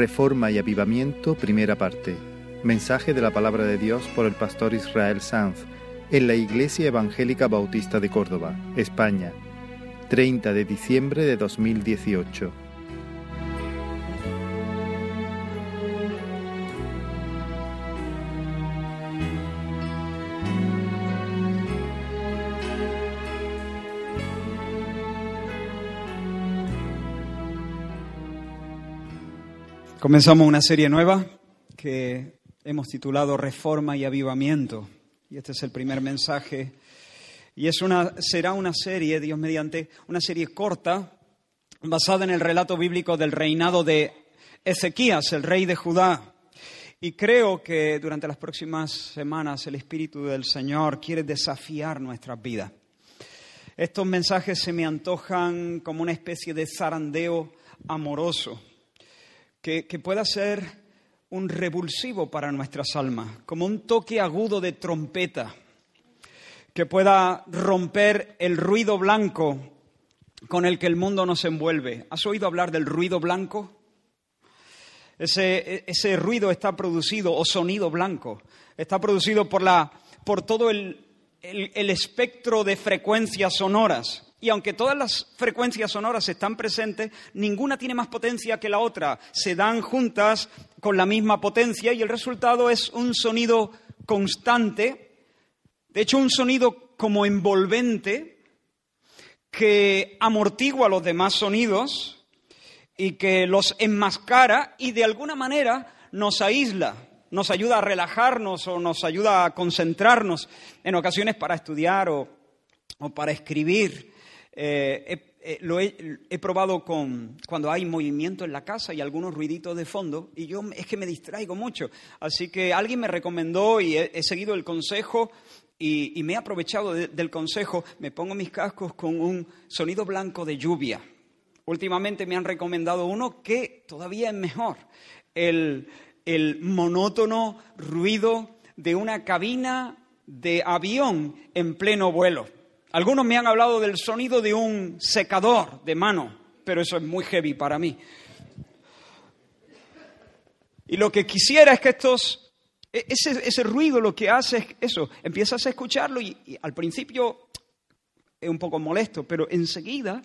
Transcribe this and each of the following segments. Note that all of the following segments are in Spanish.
Reforma y Avivamiento, primera parte. Mensaje de la palabra de Dios por el pastor Israel Sanz en la Iglesia Evangélica Bautista de Córdoba, España, 30 de diciembre de 2018. Comenzamos una serie nueva que hemos titulado Reforma y Avivamiento. Y este es el primer mensaje. Y es una, será una serie, Dios mediante, una serie corta, basada en el relato bíblico del reinado de Ezequías, el rey de Judá. Y creo que durante las próximas semanas el Espíritu del Señor quiere desafiar nuestras vidas. Estos mensajes se me antojan como una especie de zarandeo amoroso que, pueda ser un revulsivo para nuestras almas, como un toque agudo de trompeta, que pueda romper el ruido blanco con el que el mundo nos envuelve. ¿Has oído hablar del ruido blanco? Ese, ese ruido está producido, o sonido blanco, está producido por, la, por todo el, el espectro de frecuencias sonoras y aunque todas las frecuencias sonoras están presentes, ninguna tiene más potencia que la otra. Se dan juntas con la misma potencia y el resultado es un sonido constante, de hecho un sonido como envolvente que amortigua los demás sonidos y que los enmascara y de alguna manera nos aísla, nos ayuda a relajarnos o nos ayuda a concentrarnos en ocasiones para estudiar o, o para escribir. Eh, eh, lo he, probado con cuando hay movimiento en la casa y algunos ruiditos de fondo y yo es que me distraigo mucho. Así que alguien me recomendó y he, seguido el consejo y, me he aprovechado del consejo. Me pongo mis cascos con un sonido blanco de lluvia. Últimamente me han recomendado uno que todavía es mejor. el monótono ruido de una cabina de avión en pleno vuelo. Algunos me han hablado del sonido de un secador de mano, pero eso es muy heavy para mí. Y lo que quisiera es que estos, e-, ese, ruido lo que hace es eso, empiezas a escucharlo y, al principio es un poco molesto, pero enseguida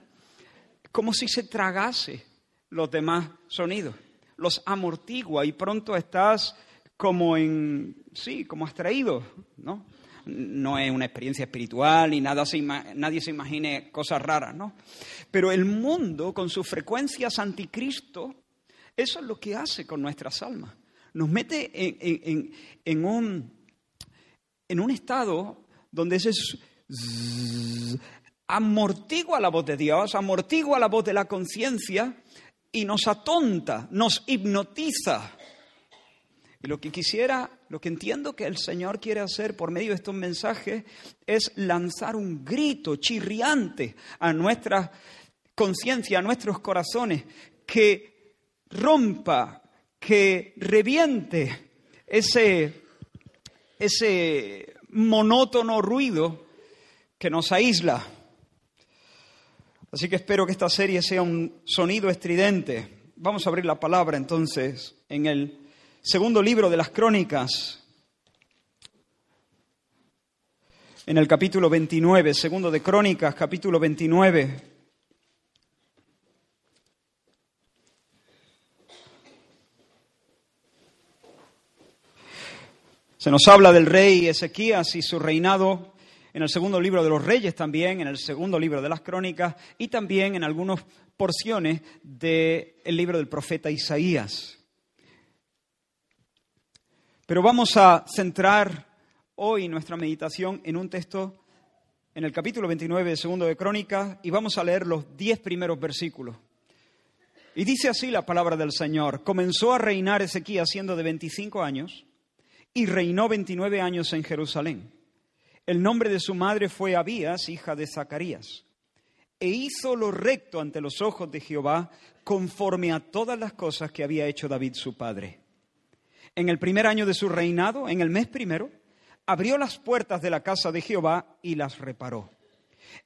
como si se tragase los demás sonidos, los amortigua y pronto estás como en, sí, como abstraído, ¿no? No es una experiencia espiritual y nada nadie se imagine cosas raras, ¿no? Pero el mundo, con sus frecuencias anticristo, eso es lo que hace con nuestras almas. Nos mete en, un, en un estado donde ese amortigua la voz de Dios, amortigua la voz de la conciencia y nos atonta, nos hipnotiza. Y lo que quisiera lo que entiendo que el Señor quiere hacer por medio de estos mensajes es lanzar un grito chirriante a nuestra conciencia, a nuestros corazones, que rompa, que reviente ese, ese monótono ruido que nos aísla. Así que espero que esta serie sea un sonido estridente. Vamos a abrir la palabra entonces en el segundo libro de las Crónicas, en el capítulo 29, segundo de Crónicas, capítulo 29. Se nos habla del rey Ezequías y su reinado en el segundo libro de los reyes también, en el segundo libro de las crónicas y también en algunas porciones del libro del profeta Isaías. Pero vamos a centrar hoy nuestra meditación en un texto en el capítulo 29 de Segundo de Crónicas y vamos a leer los diez primeros versículos. Y dice así la palabra del Señor. Comenzó a reinar Ezequías siendo de 25 años y reinó 29 años en Jerusalén. El nombre de su madre fue Abías, hija de Zacarías. E hizo lo recto ante los ojos de Jehová conforme a todas las cosas que había hecho David su padre en el primer año de su reinado, en el mes primero, abrió las puertas de la casa de Jehová y las reparó.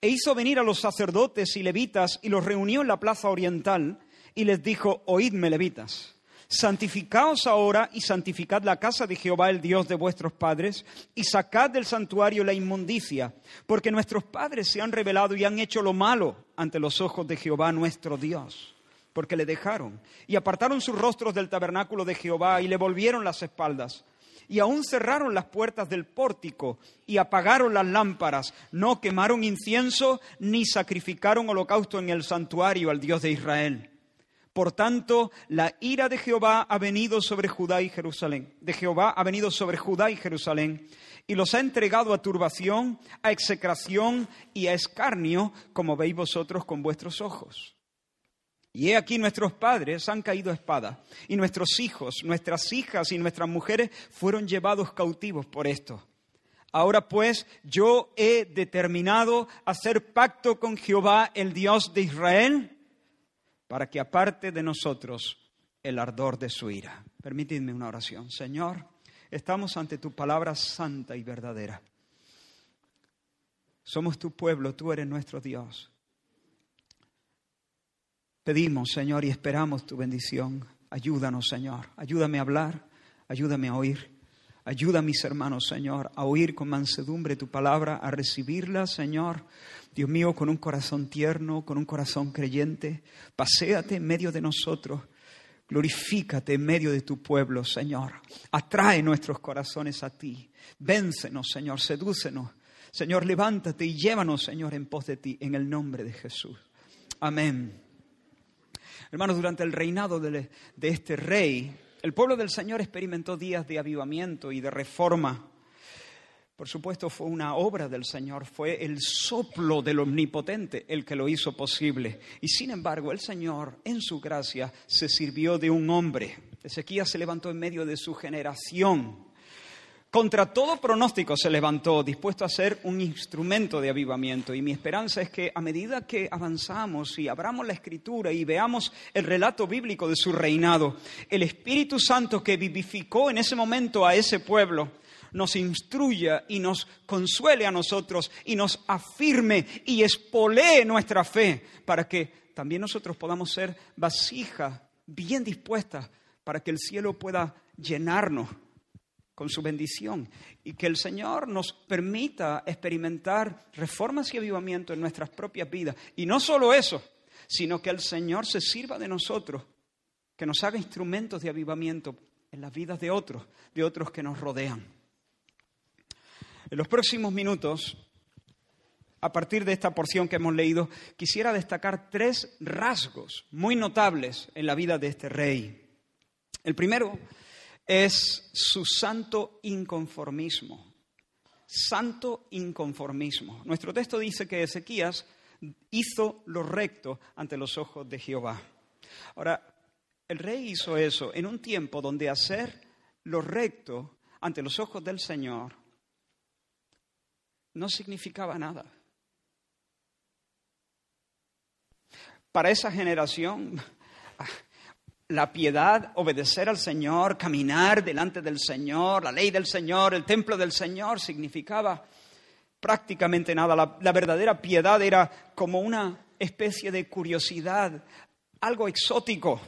E hizo venir a los sacerdotes y levitas y los reunió en la plaza oriental y les dijo, oídme levitas, Santificaos ahora y santificad la casa de Jehová, el Dios de vuestros padres, y sacad del santuario la inmundicia, porque nuestros padres se han rebelado y han hecho lo malo ante los ojos de Jehová nuestro Dios, porque le dejaron y apartaron sus rostros del tabernáculo de Jehová y le volvieron las espaldas. Y aún cerraron las puertas del pórtico y apagaron las lámparas, no quemaron incienso ni sacrificaron holocausto en el santuario al Dios de Israel. Por tanto, la ira de Jehová ha venido sobre Judá y Jerusalén. De Jehová ha venido sobre Judá y Jerusalén y los ha entregado a turbación, a execración y a escarnio, como veis vosotros con vuestros ojos. Y he aquí nuestros padres han caído a espada, y nuestros hijos, nuestras hijas y nuestras mujeres fueron llevados cautivos por esto. Ahora pues yo he determinado hacer pacto con Jehová, el Dios de Israel, para que aparte de nosotros el ardor de su ira. Permitidme una oración. Señor, estamos ante tu palabra santa y verdadera. Somos tu pueblo, tú eres nuestro Dios. Pedimos, Señor, y esperamos tu bendición. Ayúdanos, Señor. Ayúdame a hablar, ayúdame a oír. Ayuda a mis hermanos, Señor, a oír con mansedumbre tu palabra, a recibirla, Señor. Dios mío, con un corazón tierno, con un corazón creyente. Paséate en medio de nosotros. Glorifícate en medio de tu pueblo, Señor. Atrae nuestros corazones a ti. Véncenos, Señor. Sedúcenos. Señor, levántate y llévanos, Señor, en pos de ti, en el nombre de Jesús. Amén. Hermanos, durante el reinado de, este rey, el pueblo del Señor experimentó días de avivamiento y de reforma. Por supuesto, fue una obra del Señor, fue el soplo del Omnipotente el que lo hizo posible. Y sin embargo, el Señor, en su gracia, se sirvió de un hombre. Ezequías se levantó en medio de su generación contra todo pronóstico se levantó, dispuesto a ser un instrumento de avivamiento. Y mi esperanza es que a medida que avanzamos y abramos la escritura y veamos el relato bíblico de su reinado, el Espíritu Santo que vivificó en ese momento a ese pueblo, nos instruya y nos consuele a nosotros y nos afirme y espolee nuestra fe para que también nosotros podamos ser vasijas bien dispuestas para que el cielo pueda llenarnos con su bendición y que el Señor nos permita experimentar reformas y avivamiento en nuestras propias vidas. Y no solo eso, sino que el Señor se sirva de nosotros, que nos haga instrumentos de avivamiento en las vidas de otros, de otros que nos rodean. En los próximos minutos, a partir de esta porción que hemos leído, quisiera destacar tres rasgos muy notables en la vida de este rey. El primero es su santo inconformismo. Santo inconformismo. Nuestro texto dice que Ezequías hizo lo recto ante los ojos de Jehová. Ahora, el rey hizo eso en un tiempo donde hacer lo recto ante los ojos del Señor no significaba nada. Para esa generación, la piedad, obedecer al Señor, caminar delante del Señor, la ley del Señor, el templo del Señor, significaba prácticamente nada. La, verdadera piedad era como una especie de curiosidad, algo exótico.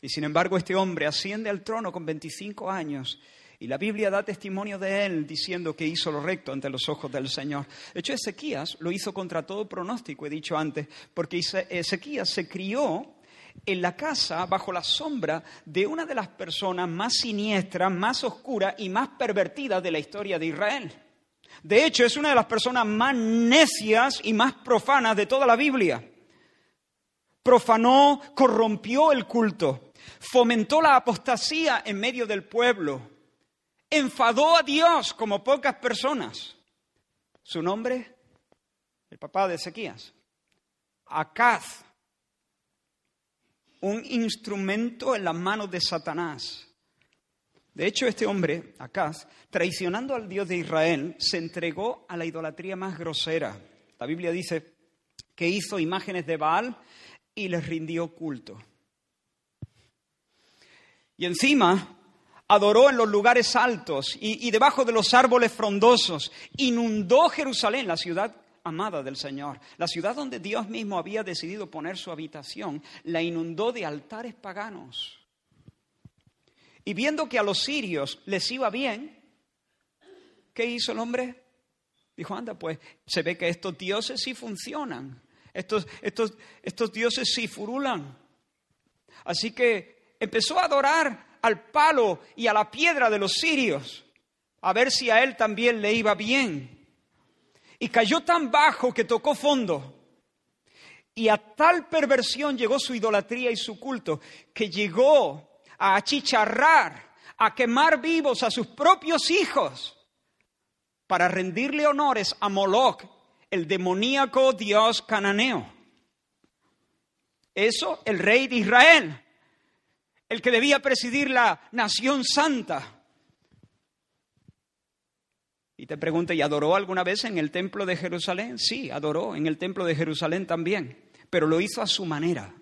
Y sin embargo este hombre asciende al trono con 25 años y la Biblia da testimonio de él diciendo que hizo lo recto ante los ojos del Señor. De hecho, Ezequías lo hizo contra todo pronóstico, he dicho antes, porque Ezequías se crió en la casa bajo la sombra de una de las personas más siniestras, más oscuras y más pervertidas de la historia de Israel. De hecho, es una de las personas más necias y más profanas de toda la Biblia. Profanó, corrompió el culto, fomentó la apostasía en medio del pueblo, enfadó a Dios como pocas personas. Su nombre, el papá de Ezequías, Acaz, un instrumento en las manos de Satanás. De hecho, este hombre, Acaz, traicionando al Dios de Israel, se entregó a la idolatría más grosera. La Biblia dice que hizo imágenes de Baal y les rindió culto. Y encima adoró en los lugares altos y, debajo de los árboles frondosos, inundó Jerusalén, la ciudad amada del Señor, la ciudad donde Dios mismo había decidido poner su habitación, la inundó de altares paganos. Y viendo que a los sirios les iba bien, ¿qué hizo el hombre? Dijo, anda, pues se ve que estos dioses sí funcionan, estos, estos, estos dioses sí furulan. Así que empezó a adorar al palo y a la piedra de los sirios, a ver si a él también le iba bien. Y cayó tan bajo que tocó fondo. Y a tal perversión llegó su idolatría y su culto, que llegó a achicharrar, a quemar vivos a sus propios hijos para rendirle honores a Moloch, el demoníaco dios cananeo. Eso el rey de Israel, el que debía presidir la nación santa. Y te pregunto, ¿y adoró alguna vez en el templo de Jerusalén? Sí, adoró en el templo de Jerusalén también, pero lo hizo a su manera.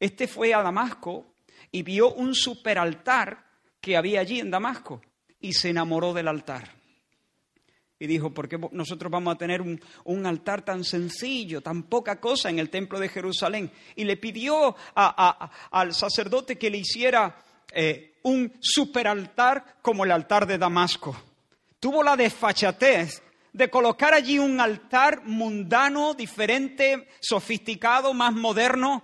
Este fue a Damasco y vio un superaltar que había allí en Damasco y se enamoró del altar. Y dijo, ¿por qué nosotros vamos a tener un, altar tan sencillo, tan poca cosa en el templo de Jerusalén? Y le pidió al sacerdote que le hiciera eh, un superaltar como el altar de Damasco. Tuvo la desfachatez de colocar allí un altar mundano, diferente, sofisticado, más moderno,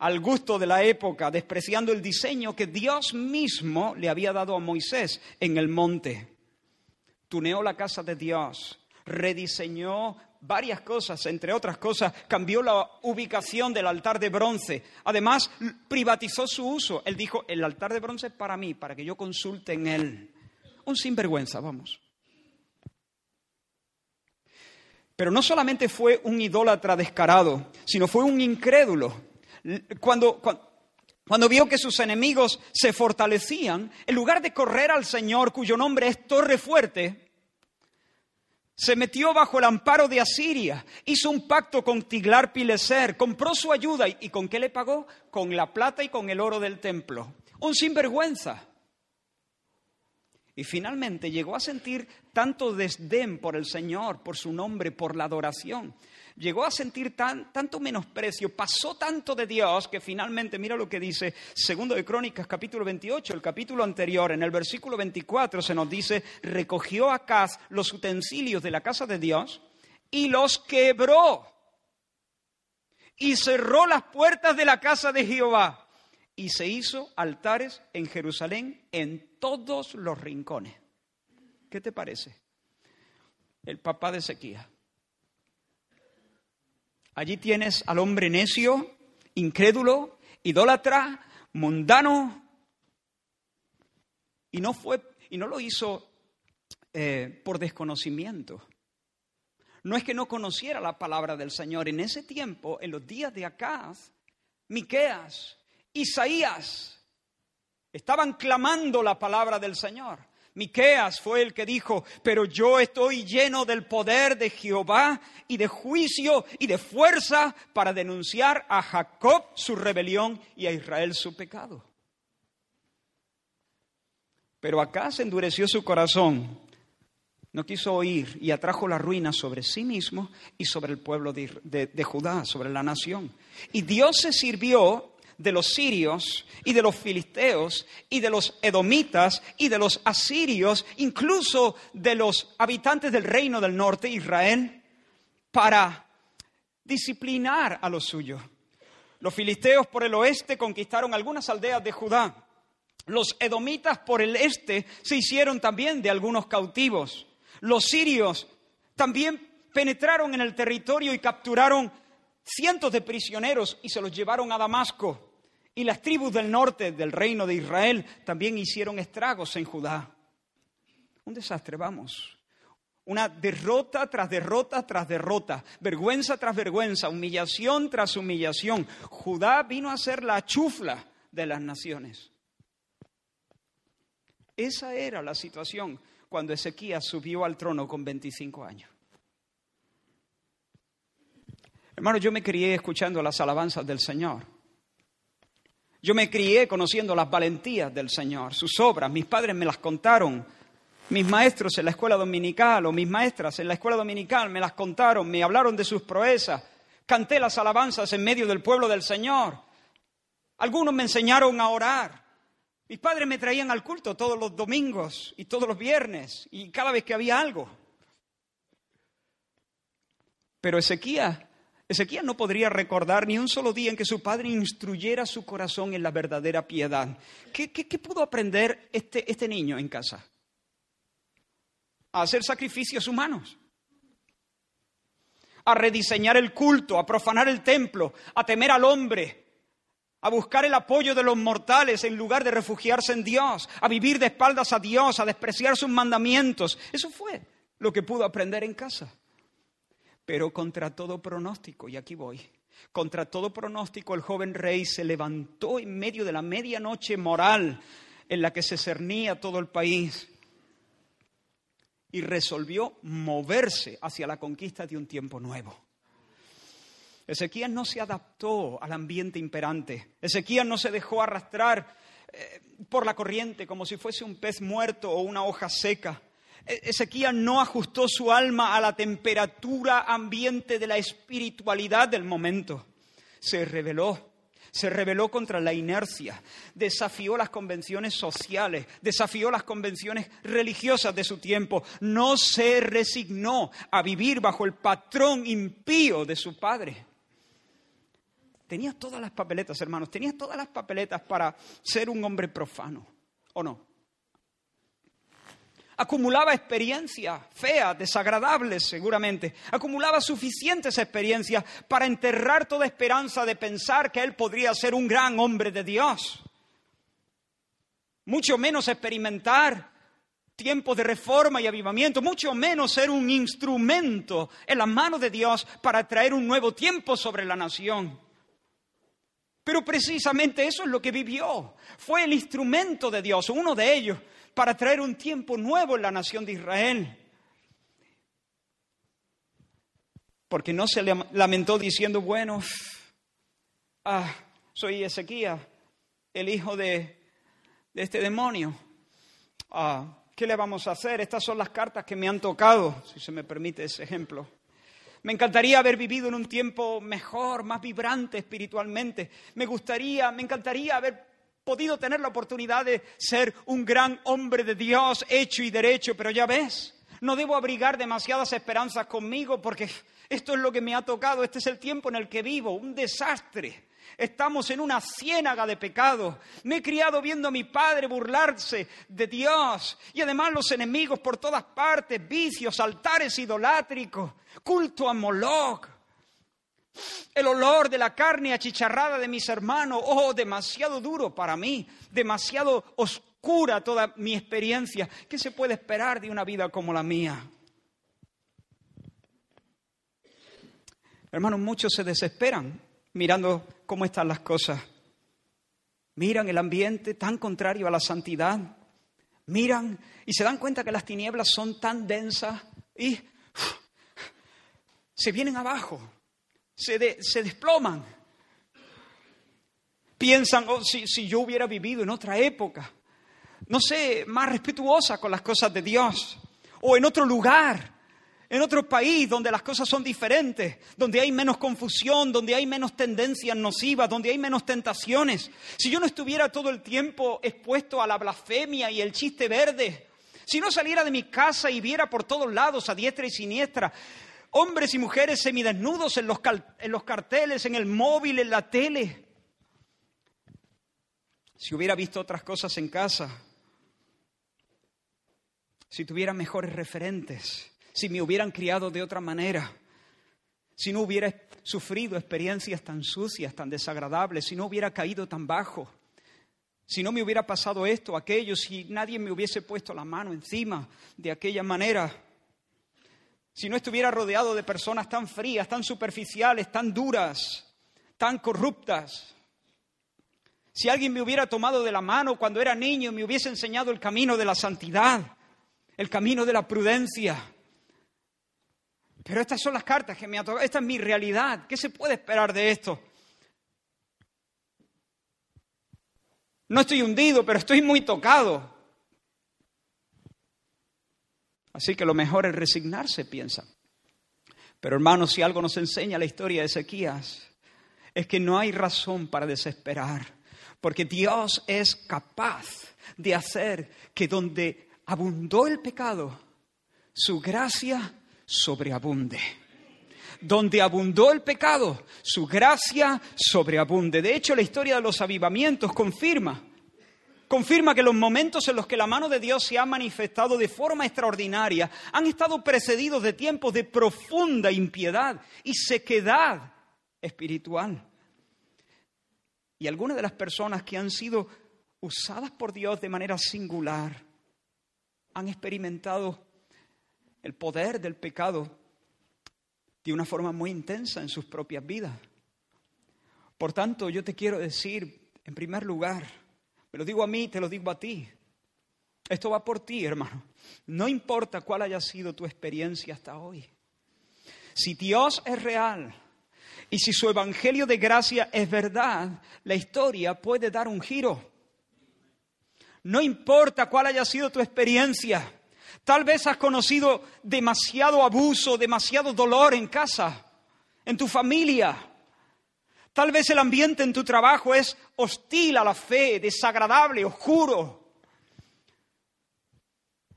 al gusto de la época, despreciando el diseño que Dios mismo le había dado a Moisés en el monte tuneó la casa de Dios, rediseñó varias cosas, entre otras cosas, cambió la ubicación del altar de bronce. Además, privatizó su uso. Él dijo, el altar de bronce es para mí, para que yo consulte en él. Un sinvergüenza, vamos. Pero no solamente fue un idólatra descarado, sino fue un incrédulo. Cuando, cuando, cuando vio que sus enemigos se fortalecían, en lugar de correr al Señor, cuyo nombre es Torre Fuerte, se metió bajo el amparo de Asiria, hizo un pacto con Tiglar Pileser, compró su ayuda y ¿con qué le pagó? Con la plata y con el oro del templo. Un sinvergüenza. Y finalmente llegó a sentir tanto desdén por el Señor, por su nombre, por la adoración, llegó a sentir tanto menosprecio, pasó tanto de Dios que finalmente, mira lo que dice segundo de Crónicas capítulo 28, el capítulo anterior, en el versículo 24 se nos dice, recogió Acaz los utensilios de la casa de Dios y los quebró y cerró las puertas de la casa de Jehová y se hizo altares en Jerusalén en todos los rincones. ¿Qué te parece? El papá de Ezequiel. Allí tienes al hombre necio, incrédulo, idólatra, mundano. Y no fue, y no lo hizo eh, por desconocimiento. No es que no conociera la palabra del Señor. En ese tiempo, en los días de Acaz, Miqueas, Isaías estaban clamando la palabra del Señor. Miqueas fue el que dijo, pero yo estoy lleno del poder de Jehová y de juicio y de fuerza para denunciar a Jacob su rebelión y a Israel su pecado. Pero acá se endureció su corazón, no quiso oír y atrajo la ruina sobre sí mismo y sobre el pueblo de, de Judá, sobre la nación. Y Dios se sirvió de los sirios y de los filisteos y de los edomitas y de los asirios, incluso de los habitantes del reino del norte, Israel, para disciplinar a los suyos. Los filisteos por el oeste conquistaron algunas aldeas de Judá. Los edomitas por el este se hicieron también de algunos cautivos. Los sirios también penetraron en el territorio y capturaron cientos de prisioneros y se los llevaron a Damasco. Y las tribus del norte del reino de Israel también hicieron estragos en Judá. Un desastre, vamos. Una derrota tras derrota tras derrota, vergüenza tras vergüenza, humillación tras humillación. Judá vino a ser la chufla de las naciones. Esa era la situación cuando Ezequías subió al trono con 25 años. Hermano, yo me crié escuchando las alabanzas del Señor. Yo me crié conociendo las valentías del Señor, sus obras. Mis padres me las contaron Mis maestros en la escuela dominical o mis maestras en la escuela dominical me las contaron, me hablaron de sus proezas, canté las alabanzas en medio del pueblo del Señor. Algunos me enseñaron a orar. Mis padres me traían al culto todos los domingos y todos los viernes y cada vez que había algo. Pero Ezequías, Ezequías no podría recordar ni un solo día en que su padre instruyera su corazón en la verdadera piedad. ¿Qué, qué pudo aprender este, este niño en casa? A hacer sacrificios humanos a rediseñar el culto, a profanar el templo, a temer al hombre, a buscar el apoyo de los mortales en lugar de refugiarse en Dios, a vivir de espaldas a Dios, a despreciar sus mandamientos. Eso fue lo que pudo aprender en casa. Pero contra todo pronóstico, y aquí voy, contra todo pronóstico el joven rey se levantó en medio de la medianoche moral en la que se cernía todo el país y resolvió moverse hacia la conquista de un tiempo nuevo. Ezequías no se adaptó al ambiente imperante. Ezequías no se dejó arrastrar eh, por la corriente como si fuese un pez muerto o una hoja seca. E-, Ezequías no ajustó su alma a la temperatura ambiente de la espiritualidad del momento. Se reveló se rebeló contra la inercia, desafió las convenciones sociales, desafió las convenciones religiosas de su tiempo, no se resignó a vivir bajo el patrón impío de su padre. Tenía todas las papeletas, hermanos, tenía todas las papeletas para ser un hombre profano, ¿o no? Acumulaba experiencias feas, desagradables seguramente, acumulaba suficientes experiencias para enterrar toda esperanza de pensar que él podría ser un gran hombre de Dios. Mucho menos experimentar tiempos de reforma y avivamiento, mucho menos ser un instrumento en las manos de Dios para traer un nuevo tiempo sobre la nación. Pero precisamente eso es lo que vivió. Fue el instrumento de Dios, uno de ellos, para traer un tiempo nuevo en la nación de Israel. Porque no se lamentó diciendo, bueno, ah, soy Ezequías, el hijo de, este demonio. Ah, ¿Qué le vamos a hacer? Estas son las cartas que me han tocado, si se me permite ese ejemplo. Me encantaría haber vivido en un tiempo mejor, más vibrante espiritualmente. Me gustaría, me encantaría haber podido tener la oportunidad de ser un gran hombre de Dios, hecho y derecho, pero ya ves, no debo abrigar demasiadas esperanzas conmigo porque esto es lo que me ha tocado, este es el tiempo en el que vivo, un desastre. Estamos en una ciénaga de pecado. Me he criado viendo a mi padre burlarse de Dios y además los enemigos por todas partes, vicios, altares idolátricos, culto a Moloch, el olor de la carne achicharrada de mis hermanos, oh, demasiado duro para mí, demasiado oscura toda mi experiencia. ¿Qué se puede esperar de una vida como la mía? Hermanos, muchos se desesperan mirando cómo están las cosas. Miran el ambiente tan contrario a la santidad. Miran y se dan cuenta que las tinieblas son tan densas y se vienen abajo se, desploman. Piensan, oh, si, si yo hubiera vivido en otra época, no sé, más respetuosa con las cosas de Dios, o en otro lugar, en otro país donde las cosas son diferentes, donde hay menos confusión, donde hay menos tendencias nocivas, donde hay menos tentaciones. Si yo no estuviera todo el tiempo expuesto a la blasfemia y el chiste verde, si no saliera de mi casa y viera por todos lados a diestra y siniestra hombres y mujeres semidesnudos en los, en los carteles, en el móvil, en la tele. Si hubiera visto otras cosas en casa, si tuviera mejores referentes, si me hubieran criado de otra manera, si no hubiera sufrido experiencias tan sucias, tan desagradables, si no hubiera caído tan bajo, si no me hubiera pasado esto, aquello, si nadie me hubiese puesto la mano encima de aquella manera, si no estuviera rodeado de personas tan frías, tan superficiales, tan duras, tan corruptas. Si alguien me hubiera tomado de la mano cuando era niño y me hubiese enseñado el camino de la santidad, el camino de la prudencia. Pero estas son las cartas que me ha tocado, esta es mi realidad. ¿Qué se puede esperar de esto? No estoy hundido, pero estoy muy tocado. Así que lo mejor es resignarse, piensa. Pero hermanos, si algo nos enseña la historia de Ezequías, es que no hay razón para desesperar, porque Dios es capaz de hacer que donde abundó el pecado, su gracia sobreabunde. Donde abundó el pecado, su gracia sobreabunde. De hecho, la historia de los avivamientos confirma confirma que los momentos en los que la mano de Dios se ha manifestado de forma extraordinaria han estado precedidos de tiempos de profunda impiedad y sequedad espiritual. Y algunas de las personas que han sido usadas por Dios de manera singular han experimentado el poder del pecado de una forma muy intensa en sus propias vidas. Por tanto, yo te quiero decir, en primer lugar, me lo digo a mí, te lo digo a ti. Esto va por ti, hermano. No importa cuál haya sido tu experiencia hasta hoy. Si Dios es real y si su evangelio de gracia es verdad, la historia puede dar un giro. No importa cuál haya sido tu experiencia. Tal vez has conocido demasiado abuso, demasiado dolor en casa, en tu familia. Tal vez el ambiente en tu trabajo es hostil a la fe, desagradable, oscuro.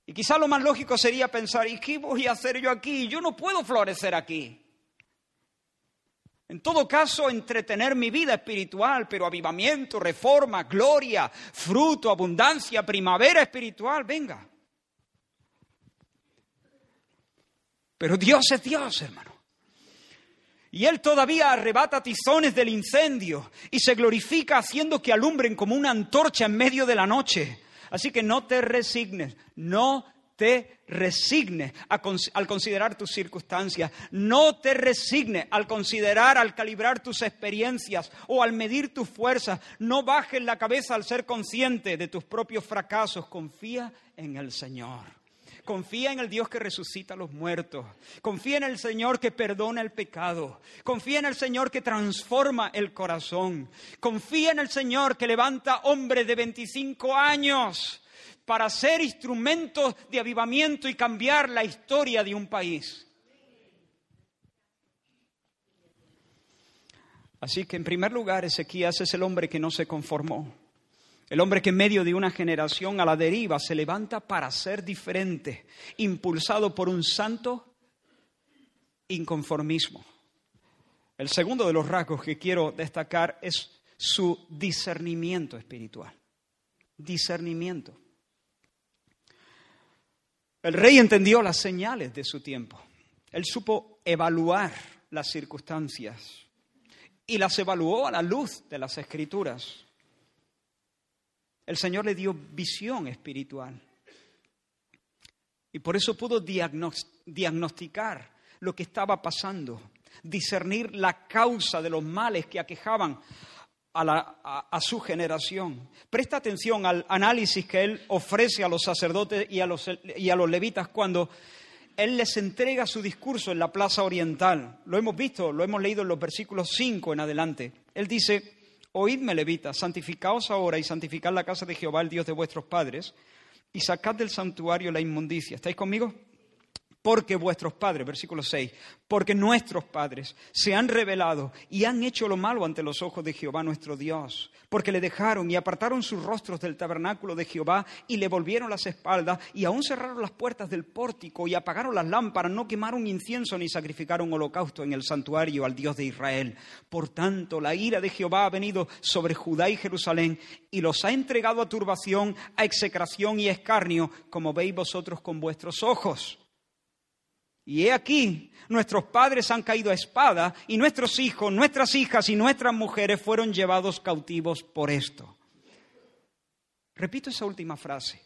Y quizá lo más lógico sería pensar, ¿y qué voy a hacer yo aquí? Yo no puedo florecer aquí. En todo caso, entretener mi vida espiritual, pero avivamiento, reforma, gloria, fruto, abundancia, primavera espiritual, venga. Pero Dios es Dios, hermano. Y Él todavía arrebata tizones del incendio y se glorifica haciendo que alumbren como una antorcha en medio de la noche. Así que no te resignes, no te resignes al considerar tus circunstancias, no te resignes al considerar, al calibrar tus experiencias o al medir tus fuerzas, no bajes la cabeza al ser consciente de tus propios fracasos, confía en el Señor. Confía en el Dios que resucita a los muertos. Confía en el Señor que perdona el pecado. Confía en el Señor que transforma el corazón. Confía en el Señor que levanta hombres de 25 años para ser instrumentos de avivamiento y cambiar la historia de un país. Así que en primer lugar, Ezequías es el hombre que no se conformó. El hombre que en medio de una generación a la deriva se levanta para ser diferente, impulsado por un santo inconformismo. El segundo de los rasgos que quiero destacar es su discernimiento espiritual. Discernimiento. El rey entendió las señales de su tiempo. Él supo evaluar las circunstancias y las evaluó a la luz de las escrituras. El Señor le dio visión espiritual. Y por eso pudo diagnosticar lo que estaba pasando, discernir la causa de los males que aquejaban a, su generación. Presta atención al análisis que él ofrece a los sacerdotes y a los, y a los levitas cuando él les entrega su discurso en la plaza oriental. Lo hemos visto, lo hemos leído en los versículos 5 en adelante. Él dice, Oídme, levitas, santificaos ahora y santificad la casa de Jehová, el Dios de vuestros padres, y sacad del santuario la inmundicia. ¿Estáis conmigo? Porque vuestros padres, versículo 6, porque nuestros padres se han revelado y han hecho lo malo ante los ojos de Jehová nuestro Dios, porque le dejaron y apartaron sus rostros del tabernáculo de Jehová y le volvieron las espaldas y aún cerraron las puertas del pórtico y apagaron las lámparas, no quemaron incienso ni sacrificaron holocausto en el santuario al Dios de Israel. Por tanto, la ira de Jehová ha venido sobre Judá y Jerusalén y los ha entregado a turbación, a execración y escarnio, como veis vosotros con vuestros ojos. Y he aquí, nuestros padres han caído a espada y nuestros hijos, nuestras hijas y nuestras mujeres fueron llevados cautivos por esto. Repito esa última frase.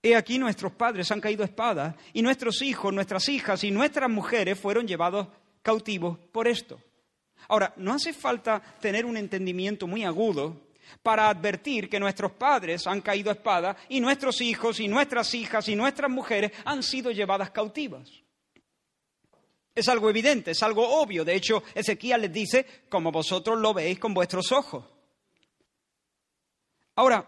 He aquí nuestros padres han caído a espada y nuestros hijos, nuestras hijas y nuestras mujeres fueron llevados cautivos por esto. Ahora, no hace falta tener un entendimiento muy agudo para advertir que nuestros padres han caído a espada y nuestros hijos y nuestras hijas y nuestras mujeres han sido llevadas cautivas. Es algo evidente, es algo obvio. De hecho, Ezequiel les dice, como vosotros lo veis con vuestros ojos. Ahora,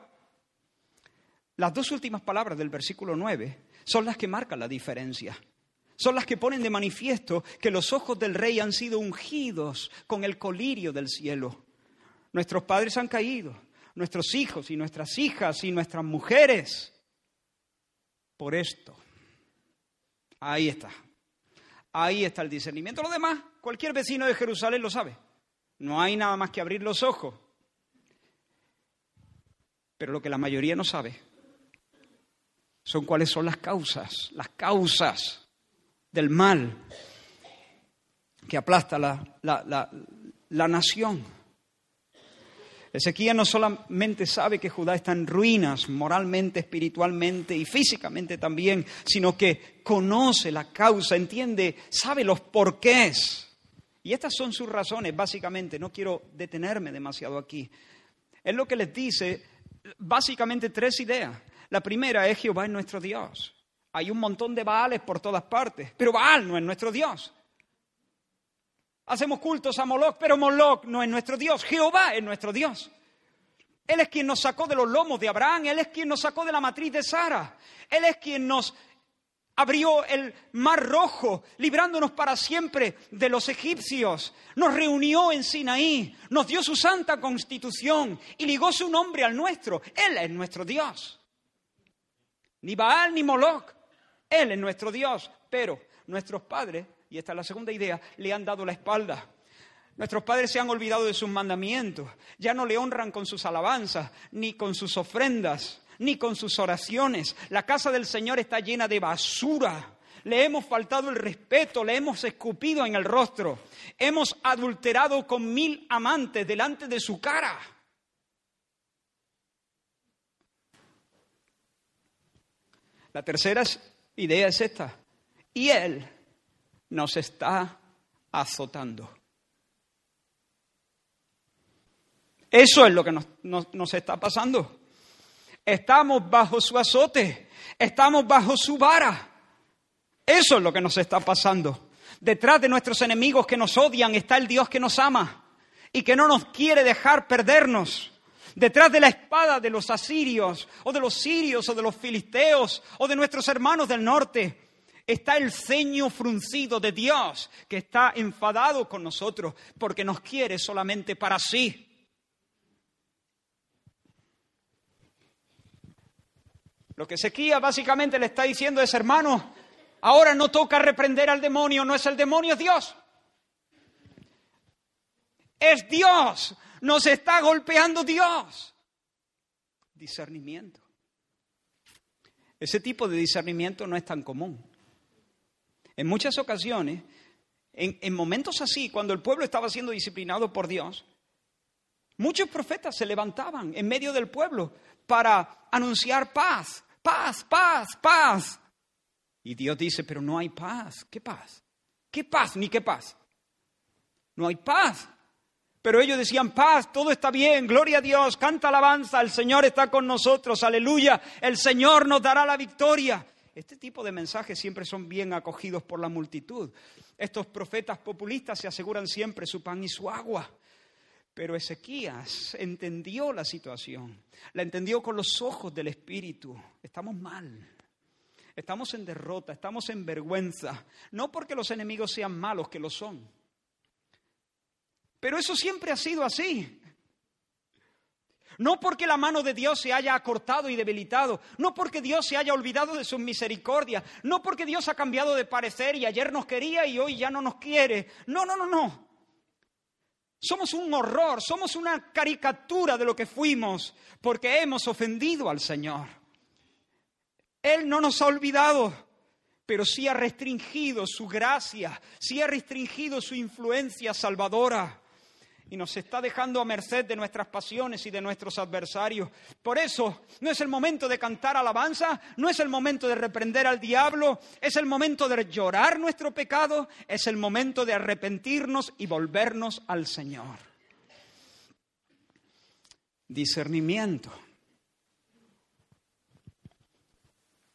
las dos últimas palabras del versículo 9 son las que marcan la diferencia. Son las que ponen de manifiesto que los ojos del rey han sido ungidos con el colirio del cielo. Nuestros padres han caído, nuestros hijos y nuestras hijas y nuestras mujeres. Por esto. Ahí está. Ahí está el discernimiento. Lo demás, cualquier vecino de Jerusalén lo sabe. No hay nada más que abrir los ojos. Pero lo que la mayoría no sabe son cuáles son las causas, las causas del mal que aplasta la, la nación. Ezequiel no solamente sabe que Judá está en ruinas moralmente, espiritualmente y físicamente también, sino que conoce la causa, entiende, sabe los porqués. Y estas son sus razones, básicamente. No quiero detenerme demasiado aquí. Es lo que les dice básicamente tres ideas. La primera es Jehová es nuestro Dios. Hay un montón de Baales por todas partes, pero Baal no es nuestro Dios. Hacemos cultos a Moloch, pero Moloch no es nuestro Dios. Jehová es nuestro Dios. Él es quien nos sacó de los lomos de Abraham, Él es quien nos sacó de la matriz de Sara, Él es quien nos abrió el mar rojo, librándonos para siempre de los egipcios, nos reunió en Sinaí, nos dio su santa constitución y ligó su nombre al nuestro. Él es nuestro Dios. Ni Baal ni Moloch, Él es nuestro Dios, pero nuestros padres y esta es la segunda idea, le han dado la espalda. Nuestros padres se han olvidado de sus mandamientos, ya no le honran con sus alabanzas, ni con sus ofrendas, ni con sus oraciones. La casa del Señor está llena de basura. Le hemos faltado el respeto, le hemos escupido en el rostro. Hemos adulterado con mil amantes delante de su cara. La tercera idea es esta. Y Él nos está azotando. Eso es lo que nos, está pasando. Estamos bajo su azote, estamos bajo su vara. Eso es lo que nos está pasando. Detrás de nuestros enemigos que nos odian está el Dios que nos ama y que no nos quiere dejar perdernos. Detrás de la espada de los asirios o de los sirios o de los filisteos o de nuestros hermanos del norte está el ceño fruncido de Dios que está enfadado con nosotros porque nos quiere solamente para sí. Lo que Sequía básicamente le está diciendo es, hermano, ahora no toca reprender al demonio, no es el demonio, es Dios. Es Dios, nos está golpeando Dios. Discernimiento. Ese tipo de discernimiento no es tan común. En muchas ocasiones, en, momentos así, cuando el pueblo estaba siendo disciplinado por Dios, muchos profetas se levantaban en medio del pueblo para anunciar paz, paz, paz, paz. Y Dios dice, pero no hay paz. ¿Qué paz? ¿Qué paz ni qué paz? No hay paz. Pero ellos decían, paz, todo está bien, gloria a Dios, canta alabanza, el Señor está con nosotros, aleluya, el Señor nos dará la victoria. Este tipo de mensajes siempre son bien acogidos por la multitud. Estos profetas populistas se aseguran siempre su pan y su agua. Pero Ezequías entendió la situación, la entendió con los ojos del Espíritu. Estamos mal, estamos en derrota, estamos en vergüenza, no porque los enemigos sean malos, que lo son. Pero eso siempre ha sido así. No porque la mano de Dios se haya acortado y debilitado, no porque Dios se haya olvidado de su misericordia, no porque Dios ha cambiado de parecer y ayer nos quería y hoy ya no nos quiere. No, no, no, no. Somos un horror, somos una caricatura de lo que fuimos porque hemos ofendido al Señor. Él no nos ha olvidado, pero sí ha restringido su gracia, sí ha restringido su influencia salvadora y nos está dejando a merced de nuestras pasiones y de nuestros adversarios. Por eso no es el momento de cantar alabanza, no es el momento de reprender al diablo, es el momento de llorar nuestro pecado, es el momento de arrepentirnos y volvernos al Señor. Discernimiento.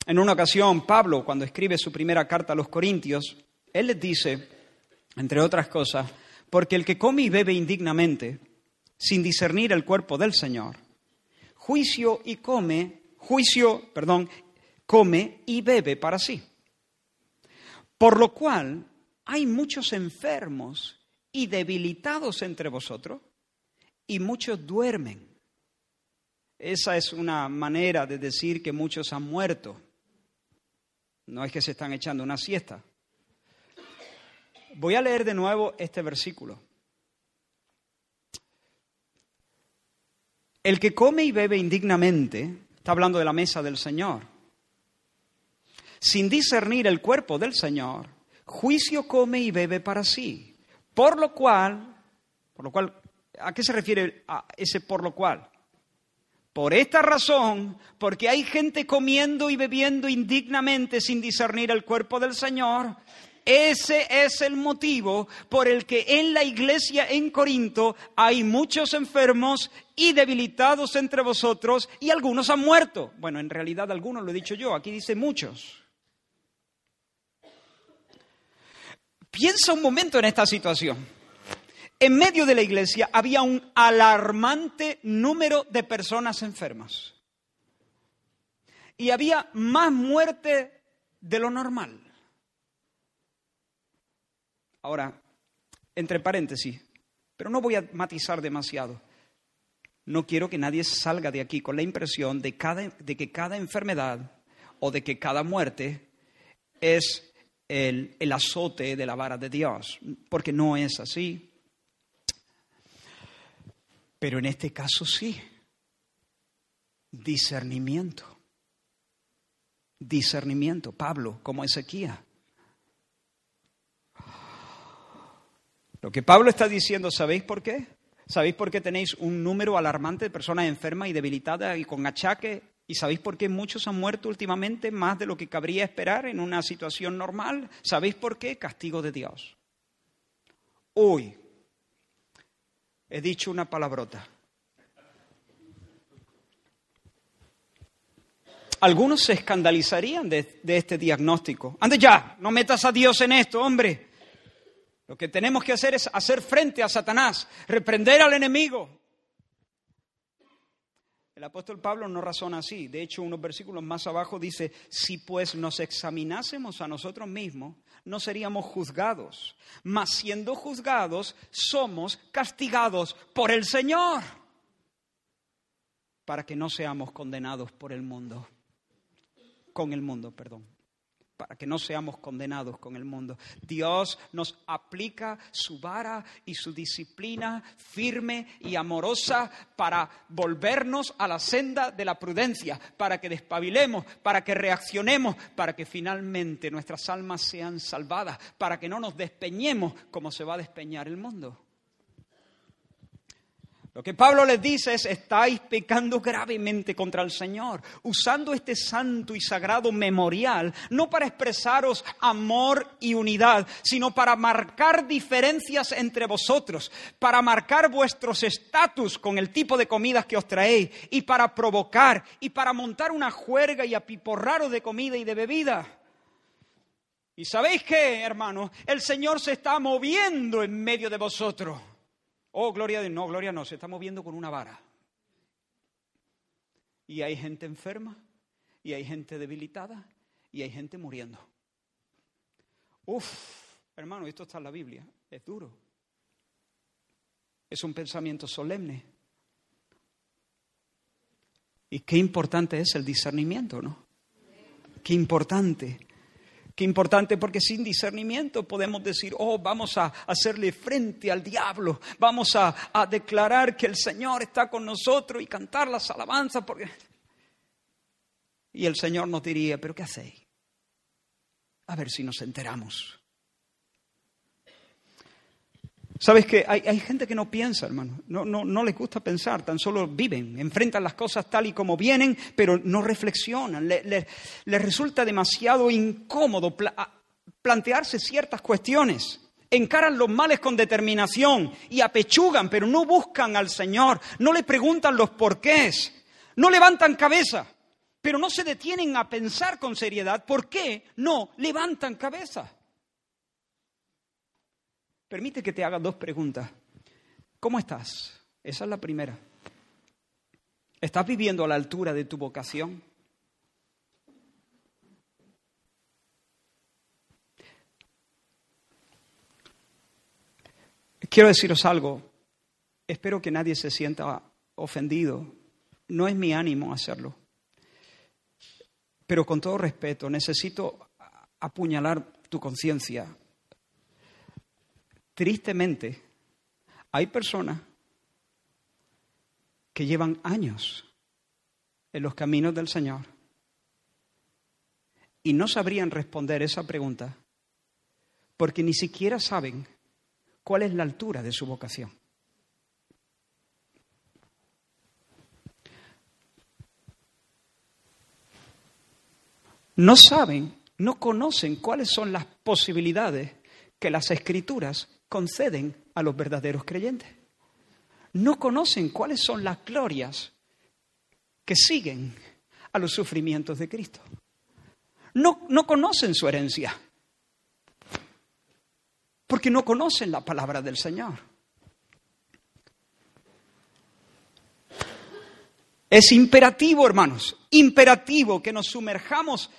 En una ocasión, Pablo, cuando escribe su primera carta a los Corintios, él les dice, entre otras cosas, porque el que come y bebe indignamente, sin discernir el cuerpo del Señor, juicio y come, juicio, perdón, come y bebe para sí. Por lo cual hay muchos enfermos y debilitados entre vosotros, y muchos duermen. Esa es una manera de decir que muchos han muerto. No es que se están echando una siesta. Voy a leer de nuevo este versículo. El que come y bebe indignamente, está hablando de la mesa del Señor, sin discernir el cuerpo del Señor, juicio come y bebe para sí. Por lo cual, por lo cual, ¿a qué se refiere a ese por lo cual? Por esta razón, porque hay gente comiendo y bebiendo indignamente sin discernir el cuerpo del Señor, ese es el motivo por el que en la iglesia en Corinto hay muchos enfermos y debilitados entre vosotros y algunos han muerto. Bueno, en realidad algunos lo he dicho yo, aquí dice muchos. Piensa un momento en esta situación. En medio de la iglesia había un alarmante número de personas enfermas. Y había más muerte de lo normal. Ahora, entre paréntesis, pero no voy a matizar demasiado. No quiero que nadie salga de aquí con la impresión de, que cada enfermedad o de que cada muerte es el, azote de la vara de Dios, porque no es así. Pero en este caso sí. Discernimiento. Discernimiento. Pablo, como Ezequiel. Lo que Pablo está diciendo, ¿sabéis por qué? ¿Sabéis por qué tenéis un número alarmante de personas enfermas y debilitadas y con achaque ¿Y sabéis por qué muchos han muerto últimamente más de lo que cabría esperar en una situación normal? ¿Sabéis por qué? Castigo de Dios. Hoy he dicho una palabrota. Algunos se escandalizarían de, de, este diagnóstico. Ande ya, no metas a Dios en esto, hombre. Lo que tenemos que hacer es hacer frente a Satanás, reprender al enemigo, el apóstol Pablo no razona así. De hecho, unos versículos más abajo dice, si pues nos examinásemos a nosotros mismos, no seríamos juzgados. Mas siendo juzgados, somos castigados por el Señor. Para que no seamos condenados por el mundo. Con el mundo, perdón para que no seamos condenados con el mundo. Dios nos aplica su vara y su disciplina firme y amorosa para volvernos a la senda de la prudencia, para que despabilemos, para que reaccionemos, para que finalmente nuestras almas sean salvadas, para que no nos despeñemos como se va a despeñar el mundo. Lo que Pablo les dice es, estáis pecando gravemente contra el Señor, usando este santo y sagrado memorial, no para expresaros amor y unidad, sino para marcar diferencias entre vosotros, para marcar vuestros estatus con el tipo de comidas que os traéis, y para provocar, y para montar una juerga y apiporraros de comida y de bebida. ¿Y sabéis qué, hermanos? El Señor se está moviendo en medio de vosotros. Oh, gloria a Dios. No, gloria no, se está moviendo con una vara. Y hay gente enferma, y hay gente debilitada, y hay gente muriendo. Uf, hermano, esto está en la Biblia, es duro. Es un pensamiento solemne. Y qué importante es el discernimiento, ¿no? Qué importante. Qué importante porque sin discernimiento podemos decir, oh, vamos a hacerle frente al diablo, vamos a, declarar que el Señor está con nosotros y cantar las alabanzas. Porque... Y el Señor nos diría, pero ¿qué hacéis? A ver si nos enteramos. Sabes que hay, gente que no piensa, hermano, no, no, no, les gusta pensar, tan solo viven, enfrentan las cosas tal y como vienen, pero no reflexionan. Les, resulta demasiado incómodo plantearse ciertas cuestiones. Encaran los males con determinación y apechugan, pero no buscan al Señor, no le preguntan los porqués, no levantan cabeza, pero no se detienen a pensar con seriedad por qué no levantan cabeza. Permite que te haga dos preguntas. ¿Cómo estás? Esa es la primera. ¿Estás viviendo a la altura de tu vocación? Quiero deciros algo. Espero que nadie se sienta ofendido. No es mi ánimo hacerlo. Pero con todo respeto, necesito apuñalar tu conciencia Tristemente, hay personas que llevan años en los caminos del Señor y no sabrían responder esa pregunta porque ni siquiera saben cuál es la altura de su vocación. No saben, no conocen cuáles son las posibilidades que las escrituras conceden a los verdaderos creyentes. No conocen cuáles son las glorias que siguen a los sufrimientos de Cristo. No, no conocen su herencia, porque no conocen la palabra del Señor. Es imperativo, hermanos, imperativo que nos sumerjamos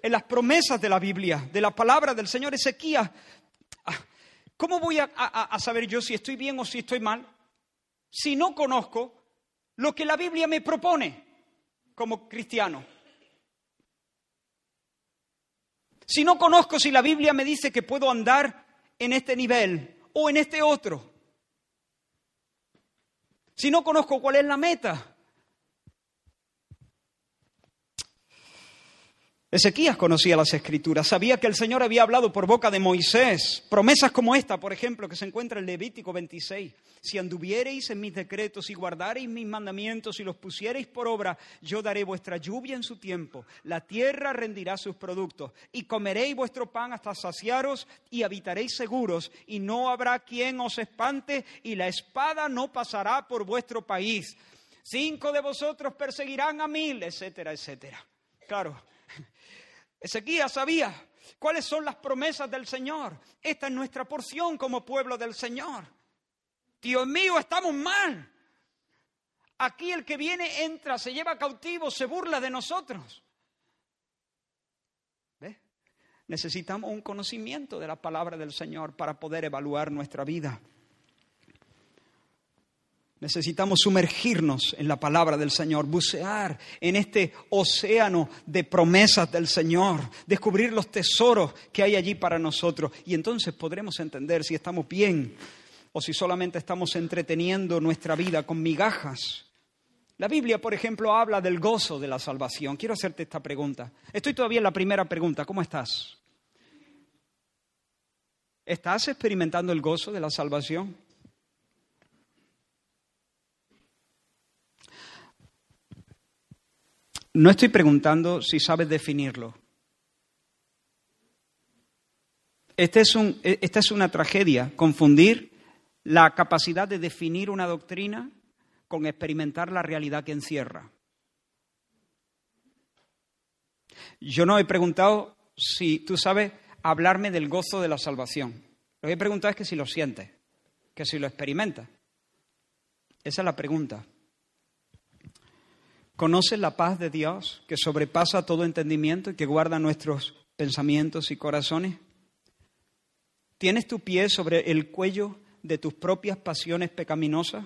en las promesas de la Biblia, de la palabra del Señor Ezequías. ¿Cómo voy a, saber yo si estoy bien o si estoy mal si no conozco lo que la Biblia me propone como cristiano? Si no conozco si la Biblia me dice que puedo andar en este nivel o en este otro. Si no conozco cuál es la meta. Ezequías conocía las escrituras, sabía que el Señor había hablado por boca de Moisés, promesas como esta, por ejemplo, que se encuentra en Levítico 26. Si anduviereis en mis decretos y guardareis mis mandamientos y los pusiereis por obra, yo daré vuestra lluvia en su tiempo, la tierra rendirá sus productos, y comeréis vuestro pan hasta saciaros y habitaréis seguros, y no habrá quien os espante, y la espada no pasará por vuestro país. Cinco de vosotros perseguirán a mil, etcétera, etcétera. Claro, Ezequías sabía cuáles son las promesas del Señor. Esta es nuestra porción como pueblo del Señor. Dios mío, estamos mal. Aquí el que viene entra, se lleva cautivo, se burla de nosotros. Necesitamos un conocimiento de la palabra del Señor para poder evaluar nuestra vida. Necesitamos sumergirnos en la palabra del Señor, bucear en este océano de promesas del Señor, descubrir los tesoros que hay allí para nosotros y entonces podremos entender si estamos bien o si solamente estamos entreteniendo nuestra vida con migajas. La Biblia, por ejemplo, habla del gozo de la salvación. Quiero hacerte esta pregunta. Estoy todavía en la primera pregunta. ¿Cómo estás? ¿Estás experimentando el gozo de la salvación? No estoy preguntando si sabes definirlo. Este es un, esta es una tragedia, confundir la capacidad de definir una doctrina con experimentar la realidad que encierra. Yo no he preguntado si tú sabes hablarme del gozo de la salvación. Lo que he preguntado es que si lo sientes, que si lo experimentas. Esa es la pregunta. ¿Conoces la paz de Dios que sobrepasa todo entendimiento y que guarda nuestros pensamientos y corazones? ¿Tienes tu pie sobre el cuello de tus propias pasiones pecaminosas?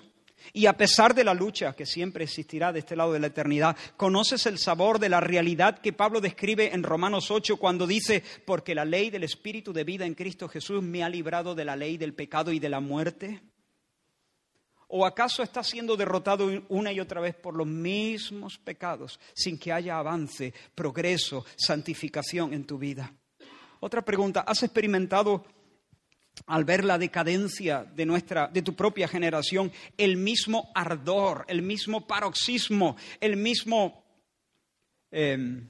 Y a pesar de la lucha que siempre existirá de este lado de la eternidad, ¿conoces el sabor de la realidad que Pablo describe en Romanos 8 cuando dice, porque la ley del Espíritu de vida en Cristo Jesús me ha librado de la ley del pecado y de la muerte? ¿O acaso estás siendo derrotado una y otra vez por los mismos pecados sin que haya avance, progreso, santificación en tu vida? Otra pregunta, ¿has experimentado al ver la decadencia de nuestra de tu propia generación el mismo ardor, el mismo paroxismo, el mismo em,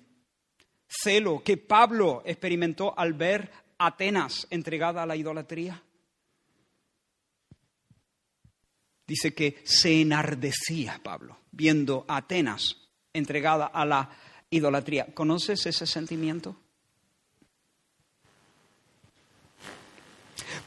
celo que Pablo experimentó al ver Atenas entregada a la idolatría? Dice que se enardecía Pablo viendo a Atenas entregada a la idolatría. ¿Conoces ese sentimiento?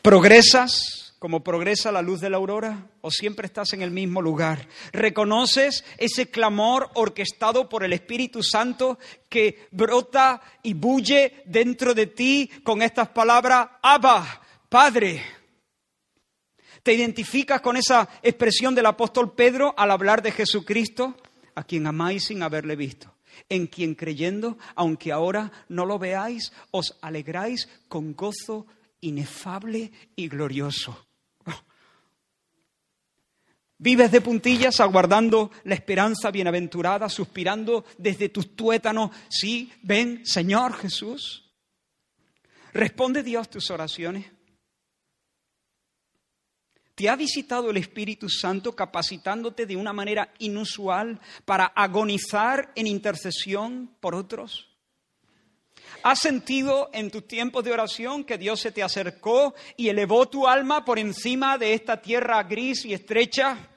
¿Progresas como progresa la luz de la aurora o siempre estás en el mismo lugar? ¿Reconoces ese clamor orquestado por el Espíritu Santo que brota y bulle dentro de ti con estas palabras, Abba, Padre? ¿Te identificas con esa expresión del apóstol Pedro al hablar de Jesucristo? A quien amáis sin haberle visto, en quien creyendo, aunque ahora no lo veáis, os alegráis con gozo inefable y glorioso. Vives de puntillas aguardando la esperanza bienaventurada, suspirando desde tus tuétanos, sí, ven, Señor Jesús. ¿Responde Dios tus oraciones? ¿Te ha visitado el Espíritu Santo capacitándote de una manera inusual para agonizar en intercesión por otros? ¿Has sentido en tus tiempos de oración que Dios se te acercó y elevó tu alma por encima de esta tierra gris y estrecha?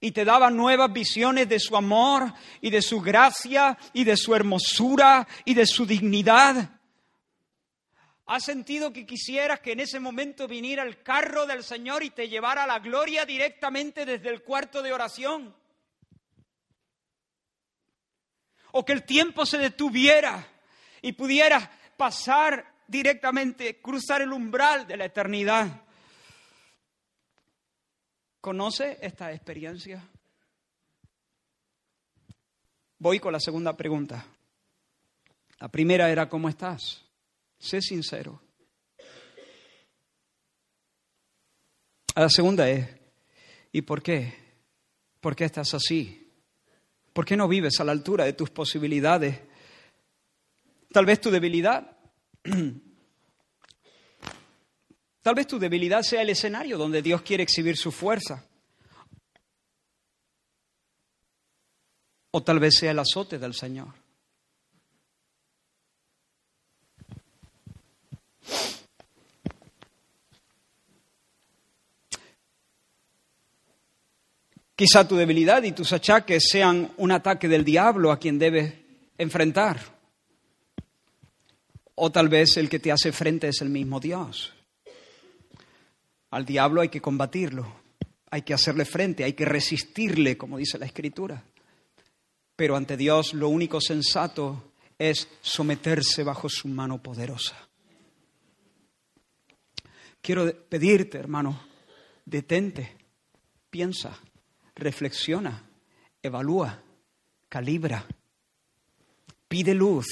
Y te daba nuevas visiones de su amor y de su gracia y de su hermosura y de su dignidad. ¿Has sentido que quisieras que en ese momento viniera el carro del Señor y te llevara a la gloria directamente desde el cuarto de oración? O que el tiempo se detuviera y pudieras pasar directamente, cruzar el umbral de la eternidad. ¿Conoce esta experiencia? Voy con la segunda pregunta. La primera era, ¿cómo estás? Sé sincero. La segunda es, ¿y por qué? ¿Por qué estás así? ¿Por qué no vives a la altura de tus posibilidades? Tal vez tu debilidad, tal vez tu debilidad sea el escenario donde Dios quiere exhibir su fuerza. O tal vez sea el azote del Señor. Quizá tu debilidad y tus achaques sean un ataque del diablo a quien debes enfrentar. O tal vez el que te hace frente es el mismo Dios. Al diablo hay que combatirlo, hay que hacerle frente, hay que resistirle, como dice la Escritura. Pero ante Dios lo único sensato es someterse bajo su mano poderosa. Quiero pedirte, hermano, detente, piensa reflexiona, evalúa, calibra, pide luz,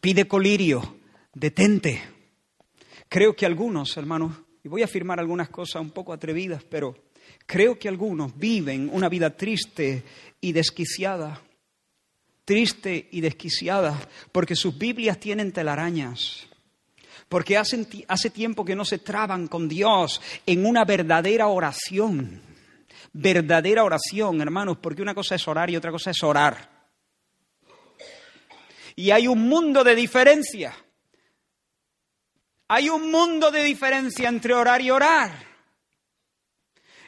pide colirio, detente. Creo que algunos, hermanos, y voy a afirmar algunas cosas un poco atrevidas, pero creo que algunos viven una vida triste y desquiciada, triste y desquiciada, porque sus Biblias tienen telarañas porque hace, hace, tiempo que no se traban con Dios en una verdadera oración verdadera oración, hermanos, porque una cosa es orar y otra cosa es orar. Y hay un mundo de diferencia. Hay un mundo de diferencia entre orar y orar.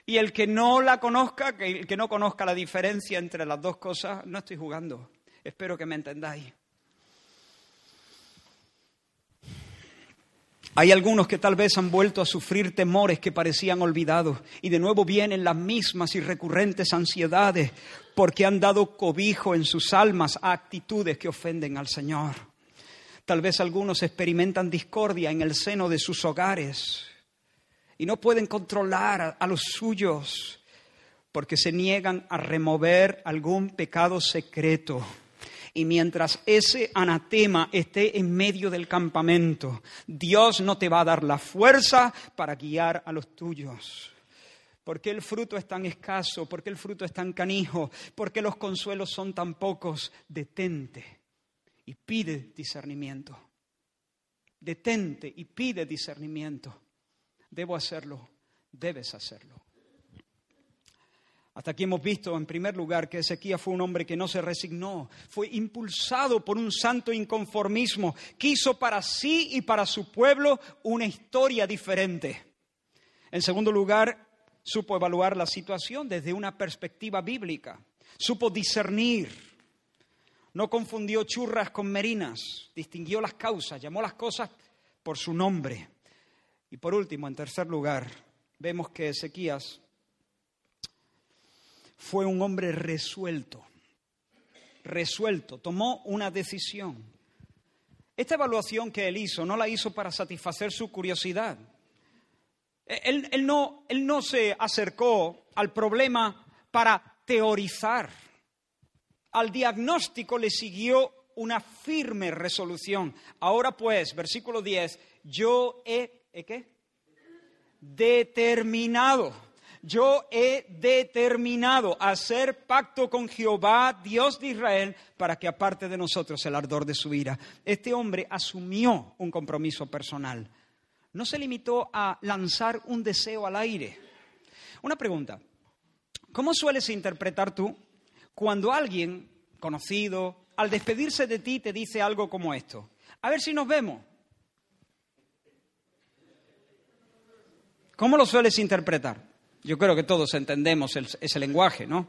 Y el que no la conozca, el que no conozca la diferencia entre las dos cosas, no estoy jugando. Espero que me entendáis. Hay algunos que tal vez han vuelto a sufrir temores que parecían olvidados y de nuevo vienen las mismas y recurrentes ansiedades porque han dado cobijo en sus almas a actitudes que ofenden al Señor. Tal vez algunos experimentan discordia en el seno de sus hogares y no pueden controlar a los suyos porque se niegan a remover algún pecado secreto y mientras ese anatema esté en medio del campamento, Dios no te va a dar la fuerza para guiar a los tuyos. ¿Por qué el fruto es tan escaso? ¿Por qué el fruto es tan canijo? ¿Por qué los consuelos son tan pocos? Detente y pide discernimiento. Detente y pide discernimiento. Debo hacerlo, debes hacerlo. Hasta aquí hemos visto, en primer lugar, que Ezequías fue un hombre que no se resignó, fue impulsado por un santo inconformismo, quiso para sí y para su pueblo una historia diferente. En segundo lugar, supo evaluar la situación desde una perspectiva bíblica, supo discernir, no confundió churras con merinas, distinguió las causas, llamó las cosas por su nombre. Y por último, en tercer lugar, vemos que Ezequías fue un hombre resuelto, resuelto, tomó una decisión. Esta evaluación que él hizo no la hizo para satisfacer su curiosidad, Él, él, no, él no se acercó al problema para teorizar. Al diagnóstico le siguió una firme resolución. Ahora pues, versículo 10, yo he, ¿he qué? Determinado. Yo he determinado hacer pacto con Jehová, Dios de Israel, para que aparte de nosotros el ardor de su ira. Este hombre asumió un compromiso personal. No se limitó a lanzar un deseo al aire. Una pregunta. ¿Cómo sueles interpretar tú cuando alguien conocido, al despedirse de ti, te dice algo como esto. A ver si nos vemos. ¿Cómo lo sueles interpretar? Yo creo que todos entendemos ese lenguaje, ¿no?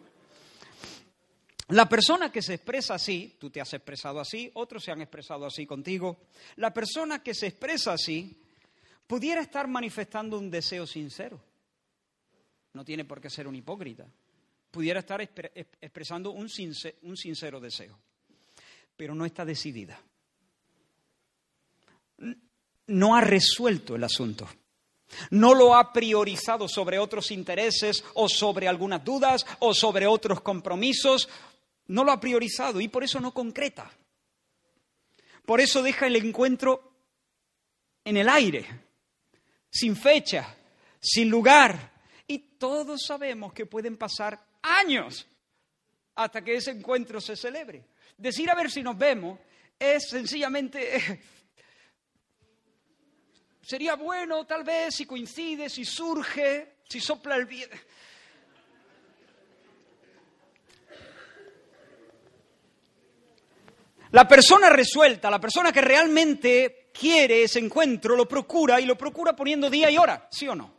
La persona que se expresa así, tú te has expresado así, otros se han expresado así contigo, la persona que se expresa así pudiera estar manifestando un deseo sincero. No tiene por qué ser un hipócrita. Pudiera estar expresando un sincero deseo pero no está decidida. No ha resuelto el asunto. No lo ha priorizado sobre otros intereses o sobre algunas dudas o sobre otros compromisos. No lo ha priorizado y por eso no concreta. Por eso deja el encuentro en el aire, sin fecha, sin lugar. Y todos sabemos que pueden pasar años hasta que ese encuentro se celebre. Decir a ver si nos vemos es sencillamente... sería bueno tal vez si coincide, si surge, si sopla el viento. La persona resuelta, la persona que realmente quiere ese encuentro, lo procura y lo procura poniendo día y hora, ¿sí o no?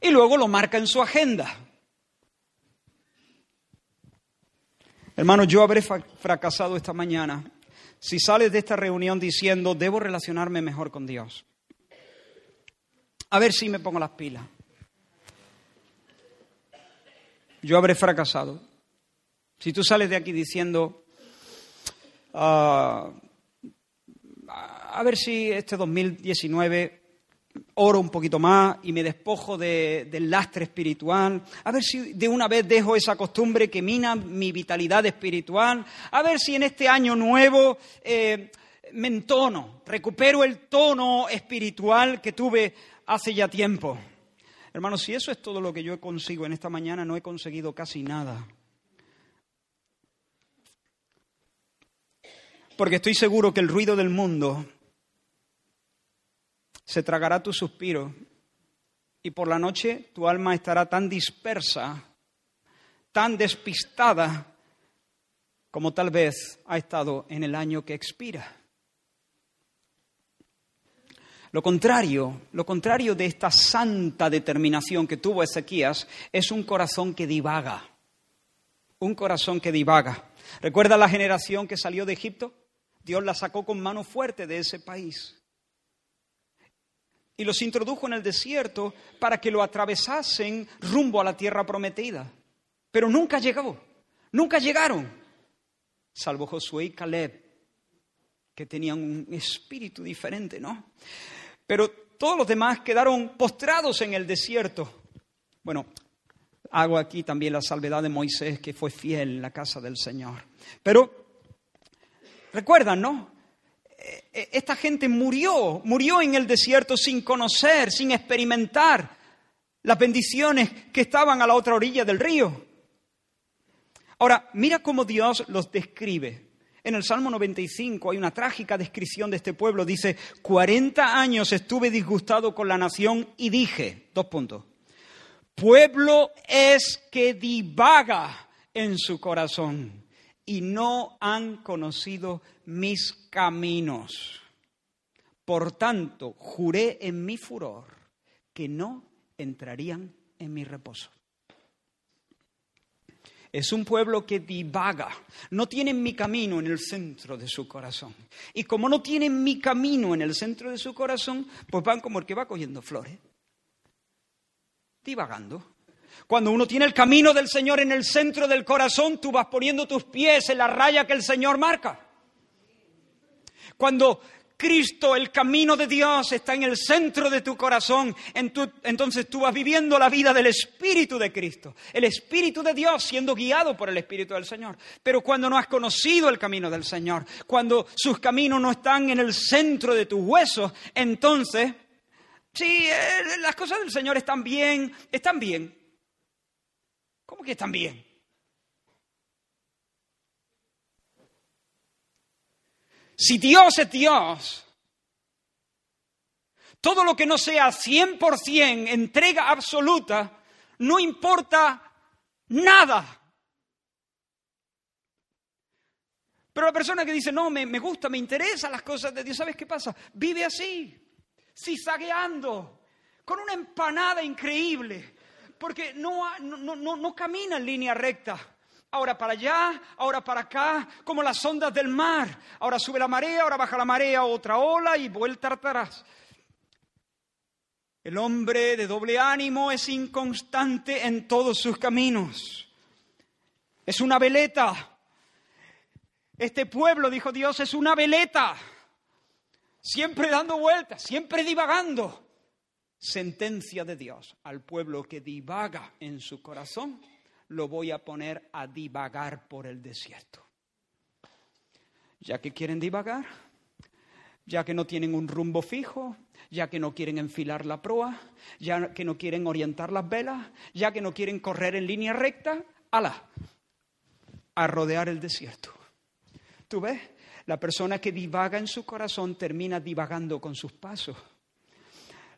Y luego lo marca en su agenda. Hermano, yo habré fracasado esta mañana si sales de esta reunión diciendo, debo relacionarme mejor con Dios. A ver si me pongo las pilas. Yo habré fracasado. Si tú sales de aquí diciendo, ah, a ver si este 2019 oro un poquito más y me despojo del lastre espiritual, a ver si de una vez dejo esa costumbre que mina mi vitalidad espiritual, a ver si en este año nuevo eh, me entono, recupero el tono espiritual que tuve hace ya tiempo. Hermanos, si eso es todo lo que yo consigo en esta mañana, no he conseguido casi nada. Porque estoy seguro que el ruido del mundo se tragará tu suspiro y por la noche tu alma estará tan dispersa, tan despistada, como tal vez ha estado en el año que expira. Lo contrario, lo contrario de esta santa determinación que tuvo Ezequías es un corazón que divaga. Un corazón que divaga. ¿Recuerda la generación que salió de Egipto? Dios la sacó con mano fuerte de ese país y los introdujo en el desierto para que lo atravesasen rumbo a la tierra prometida. Pero nunca llegó, nunca llegaron, salvo Josué y Caleb, que tenían un espíritu diferente, ¿no? Pero todos los demás quedaron postrados en el desierto. Bueno, hago aquí también la salvedad de Moisés, que fue fiel en la casa del Señor. Pero recuerdan, ¿no? Eh, esta gente murió, murió en el desierto sin conocer, sin experimentar las bendiciones que estaban a la otra orilla del río. Ahora, mira cómo Dios los describe. En el Salmo 95 hay una trágica descripción de este pueblo. Dice, 40 años estuve disgustado con la nación y dije, dos puntos, pueblo es que divaga en su corazón y no han conocido mis caminos. Por tanto, juré en mi furor que no entrarían en mi reposo. Es un pueblo que divaga, no tienen mi camino en el centro de su corazón. Y como no tienen mi camino en el centro de su corazón, pues van como el que va cogiendo flores, divagando. Cuando uno tiene el camino del Señor en el centro del corazón, tú vas poniendo tus pies en la raya que el Señor marca. Cuando Cristo, el camino de Dios está en el centro de tu corazón, entonces tú vas viviendo la vida del Espíritu de Cristo, el Espíritu de Dios siendo guiado por el Espíritu del Señor. Pero cuando no has conocido el camino del Señor, cuando sus caminos no están en el centro de tus huesos, entonces, sí, eh, las cosas del Señor están bien, están bien. ¿Cómo que están bien? Si Dios es Dios, todo lo que no sea 100% entrega absoluta, no importa nada. Pero la persona que dice, no, me, me gusta, me interesan las cosas de Dios, ¿sabes qué pasa? Vive así, cizagueando, con una empanada increíble, porque no, no, no, camina en línea recta ahora para allá, ahora para acá, como las ondas del mar. Ahora sube la marea, ahora baja la marea, otra ola y vuelta atrás. El hombre de doble ánimo es inconstante en todos sus caminos. Es una veleta. Este pueblo, dijo Dios, es una veleta. Siempre dando vueltas, siempre divagando. Sentencia de Dios al pueblo que divaga en su corazón lo voy a poner a divagar por el desierto. Ya que quieren divagar, ya que no tienen un rumbo fijo, ya que no quieren enfilar la proa, ya que no quieren orientar las velas, ya que no quieren correr en línea recta, ala, a rodear el desierto. ¿Tú ves? La persona que divaga en su corazón termina divagando con sus pasos.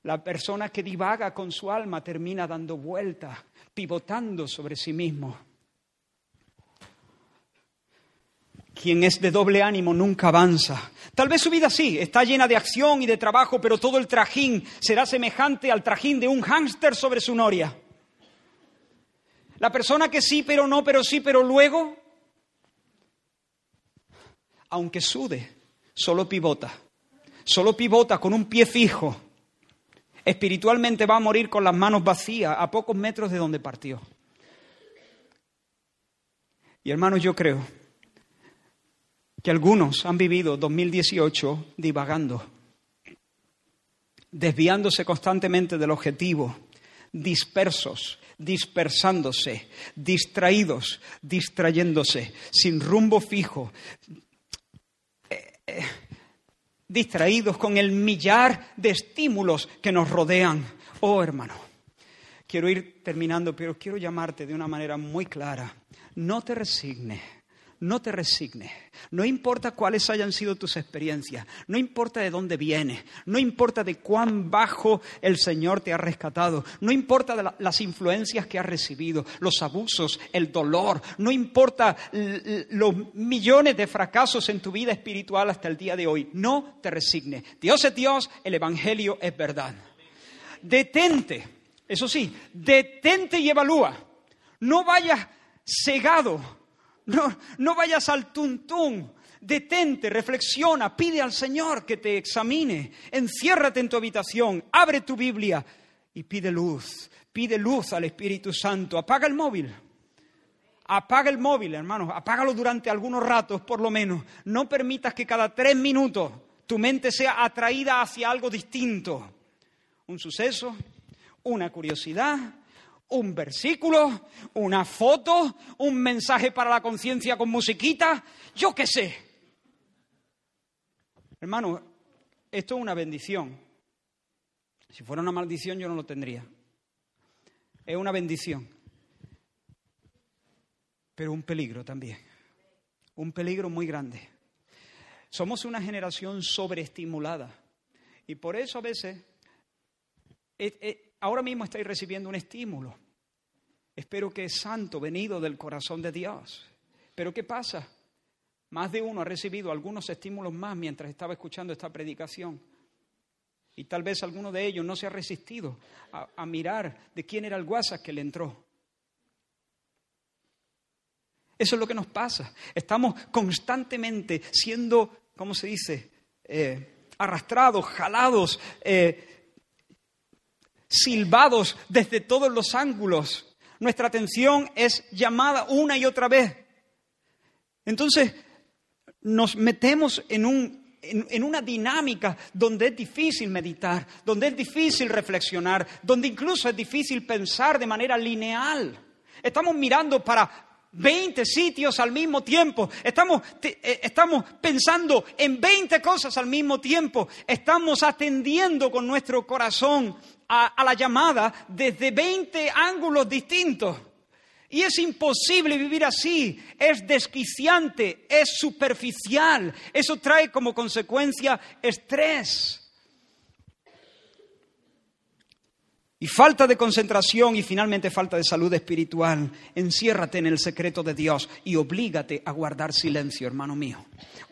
La persona que divaga con su alma termina dando vueltas pivotando sobre sí mismo. Quien es de doble ánimo nunca avanza. Tal vez su vida sí, está llena de acción y de trabajo, pero todo el trajín será semejante al trajín de un hámster sobre su noria. La persona que sí, pero no, pero sí, pero luego, aunque sude, solo pivota. Solo pivota con un pie fijo espiritualmente va a morir con las manos vacías a pocos metros de donde partió. Y hermanos, yo creo que algunos han vivido 2018 divagando, desviándose constantemente del objetivo, dispersos, dispersándose, distraídos, distrayéndose, sin rumbo fijo. Eh, eh, distraídos con el millar de estímulos que nos rodean. Oh, hermano, quiero ir terminando, pero quiero llamarte de una manera muy clara. No te resignes no te resignes. No importa cuáles hayan sido tus experiencias, no importa de dónde vienes, no importa de cuán bajo el Señor te ha rescatado, no importa las influencias que has recibido, los abusos, el dolor, no importa los millones de fracasos en tu vida espiritual hasta el día de hoy. No te resignes. Dios es Dios, el Evangelio es verdad. Detente, eso sí, detente y evalúa. No vayas cegado no, no vayas al tuntún. Detente, reflexiona, pide al Señor que te examine. Enciérrate en tu habitación, abre tu Biblia y pide luz. Pide luz al Espíritu Santo. Apaga el móvil. Apaga el móvil, hermanos. Apágalo durante algunos ratos, por lo menos. No permitas que cada tres minutos tu mente sea atraída hacia algo distinto. Un suceso, una curiosidad, un versículo, una foto, un mensaje para la conciencia con musiquita, yo qué sé. Hermano, esto es una bendición. Si fuera una maldición yo no lo tendría. Es una bendición. Pero un peligro también. Un peligro muy grande. Somos una generación sobreestimulada. Y por eso a veces eh, eh, ahora mismo estáis recibiendo un estímulo. Espero que es santo, venido del corazón de Dios. Pero ¿qué pasa? Más de uno ha recibido algunos estímulos más mientras estaba escuchando esta predicación. Y tal vez alguno de ellos no se ha resistido a, mirar de quién era el WhatsApp que le entró. Eso es lo que nos pasa. Estamos constantemente siendo, ¿cómo se dice? Eh, arrastrados, jalados, eh, silbados desde todos los ángulos. Nuestra atención es llamada una y otra vez. Entonces, nos metemos en un, en, una dinámica donde es difícil meditar, donde es difícil reflexionar, donde incluso es difícil pensar de manera lineal. Estamos mirando para 20 sitios al mismo tiempo. Estamos, eh, estamos, pensando en 20 cosas al mismo tiempo. Estamos atendiendo con nuestro corazón a, a la llamada desde 20 ángulos distintos. Y es imposible vivir así, es desquiciante, es superficial, eso trae como consecuencia estrés. Y falta de concentración y finalmente falta de salud espiritual. Enciérrate en el secreto de Dios y oblígate a guardar silencio, hermano mío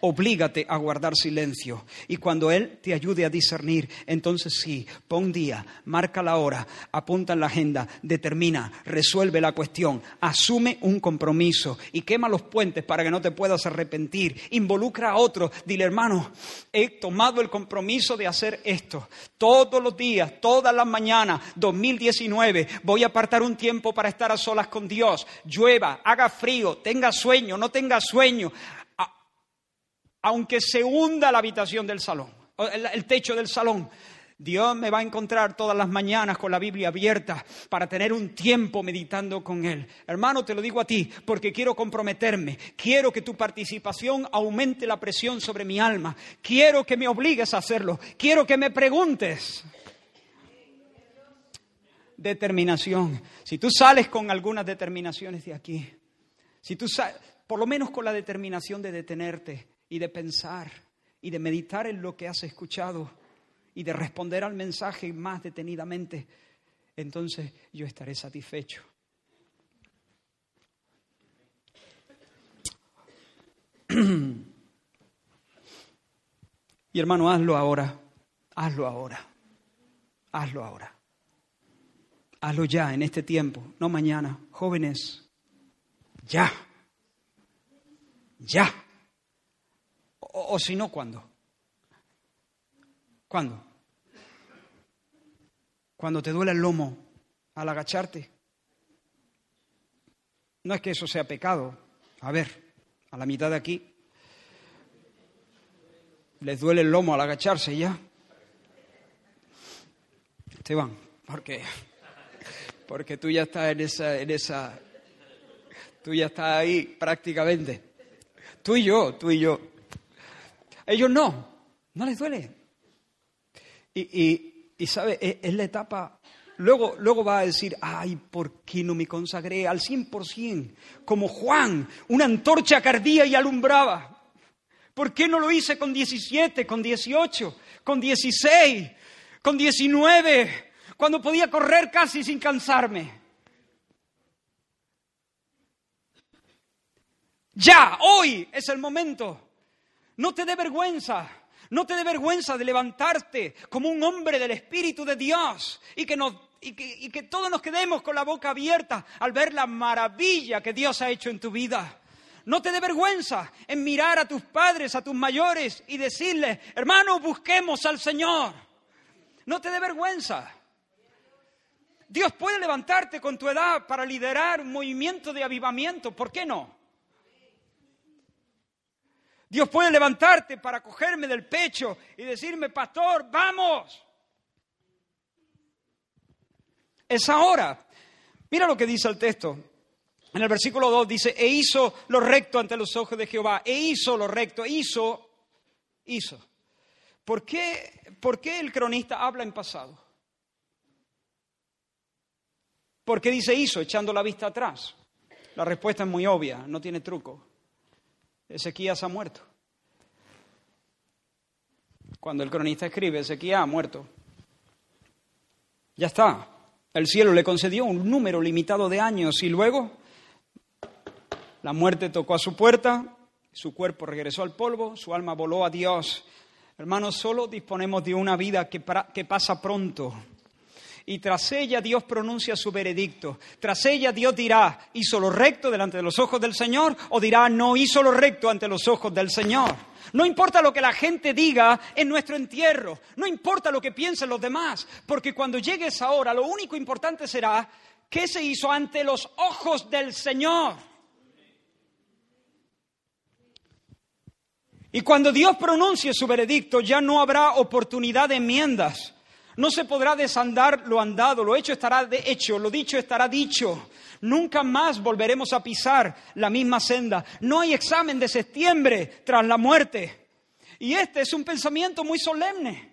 oblígate a guardar silencio. Y cuando Él te ayude a discernir, entonces sí, pon día, marca la hora, apunta en la agenda, determina, resuelve la cuestión, asume un compromiso y quema los puentes para que no te puedas arrepentir. Involucra a otros. Dile, hermano, he tomado el compromiso de hacer esto. Todos los días, todas las mañanas, 2019, voy a apartar un tiempo para estar a solas con Dios. Llueva, haga frío, tenga sueño, no tenga sueño aunque se hunda la habitación del salón, el techo del salón, Dios me va a encontrar todas las mañanas con la Biblia abierta para tener un tiempo meditando con Él. Hermano, te lo digo a ti porque quiero comprometerme. Quiero que tu participación aumente la presión sobre mi alma. Quiero que me obligues a hacerlo. Quiero que me preguntes. Determinación. Si tú sales con algunas determinaciones de aquí, si tú sales, por lo menos con la determinación de detenerte y de pensar y de meditar en lo que has escuchado y de responder al mensaje más detenidamente, entonces yo estaré satisfecho. Y hermano, hazlo ahora, hazlo ahora, hazlo ahora. Hazlo ya, en este tiempo, no mañana. Jóvenes, ya, ya. O, si no, ¿cuándo? ¿Cuándo? Cuando te duele el lomo al agacharte. No es que eso sea pecado. A ver, a la mitad de aquí. Les duele el lomo al agacharse ya. Esteban, porque porque tú ya estás en esa, en esa, tú ya estás ahí prácticamente. Tú y yo, tú y yo. Ellos no, no les duele. Y, y, ¿sabe? Es, la etapa Luego, luego, va a decir, ay, ¿por qué no me consagré al 100%? Como Juan, una antorcha cardía y alumbraba. ¿Por qué no lo hice con 17, con 18, con 16, con 19, cuando podía correr casi sin cansarme? Ya, hoy es el momento. No te dé vergüenza. No te dé vergüenza de levantarte como un hombre del Espíritu de Dios y que, y que todos nos quedemos con la boca abierta al ver la maravilla que Dios ha hecho en tu vida. No te dé vergüenza en mirar a tus padres, a tus mayores y decirles, hermano, busquemos al Señor. No te dé vergüenza. Dios puede levantarte con tu edad para liderar un movimiento de avivamiento. ¿Por qué no? Dios puede levantarte para cogerme del pecho y decirme, pastor, vamos. Es ahora. Mira lo que dice el texto. En el versículo 2 dice, e hizo lo recto ante los ojos de Jehová. E hizo lo recto, hizo, hizo. ¿Por qué, ¿Por qué el cronista habla en pasado? ¿Por qué dice hizo, echando la vista atrás? La respuesta es muy obvia, no tiene truco. Ezequías ha muerto. Cuando el cronista escribe, Ezequías ha muerto. Ya está. El cielo le concedió un número limitado de años y luego la muerte tocó a su puerta, su cuerpo regresó al polvo, su alma voló a Dios. Hermanos, solo disponemos de una vida que, que pasa pronto y tras ella Dios pronuncia su veredicto. Tras ella Dios dirá, hizo lo recto delante de los ojos del Señor o dirá, no hizo lo recto ante los ojos del Señor. No importa lo que la gente diga en nuestro entierro, no importa lo que piensen los demás, porque cuando llegue esa hora lo único importante será qué se hizo ante los ojos del Señor. Y cuando Dios pronuncie su veredicto, ya no habrá oportunidad de enmiendas. No se podrá desandar lo andado, lo hecho estará de hecho, lo dicho estará dicho. Nunca más volveremos a pisar la misma senda. No hay examen de septiembre tras la muerte. Y este es un pensamiento muy solemne.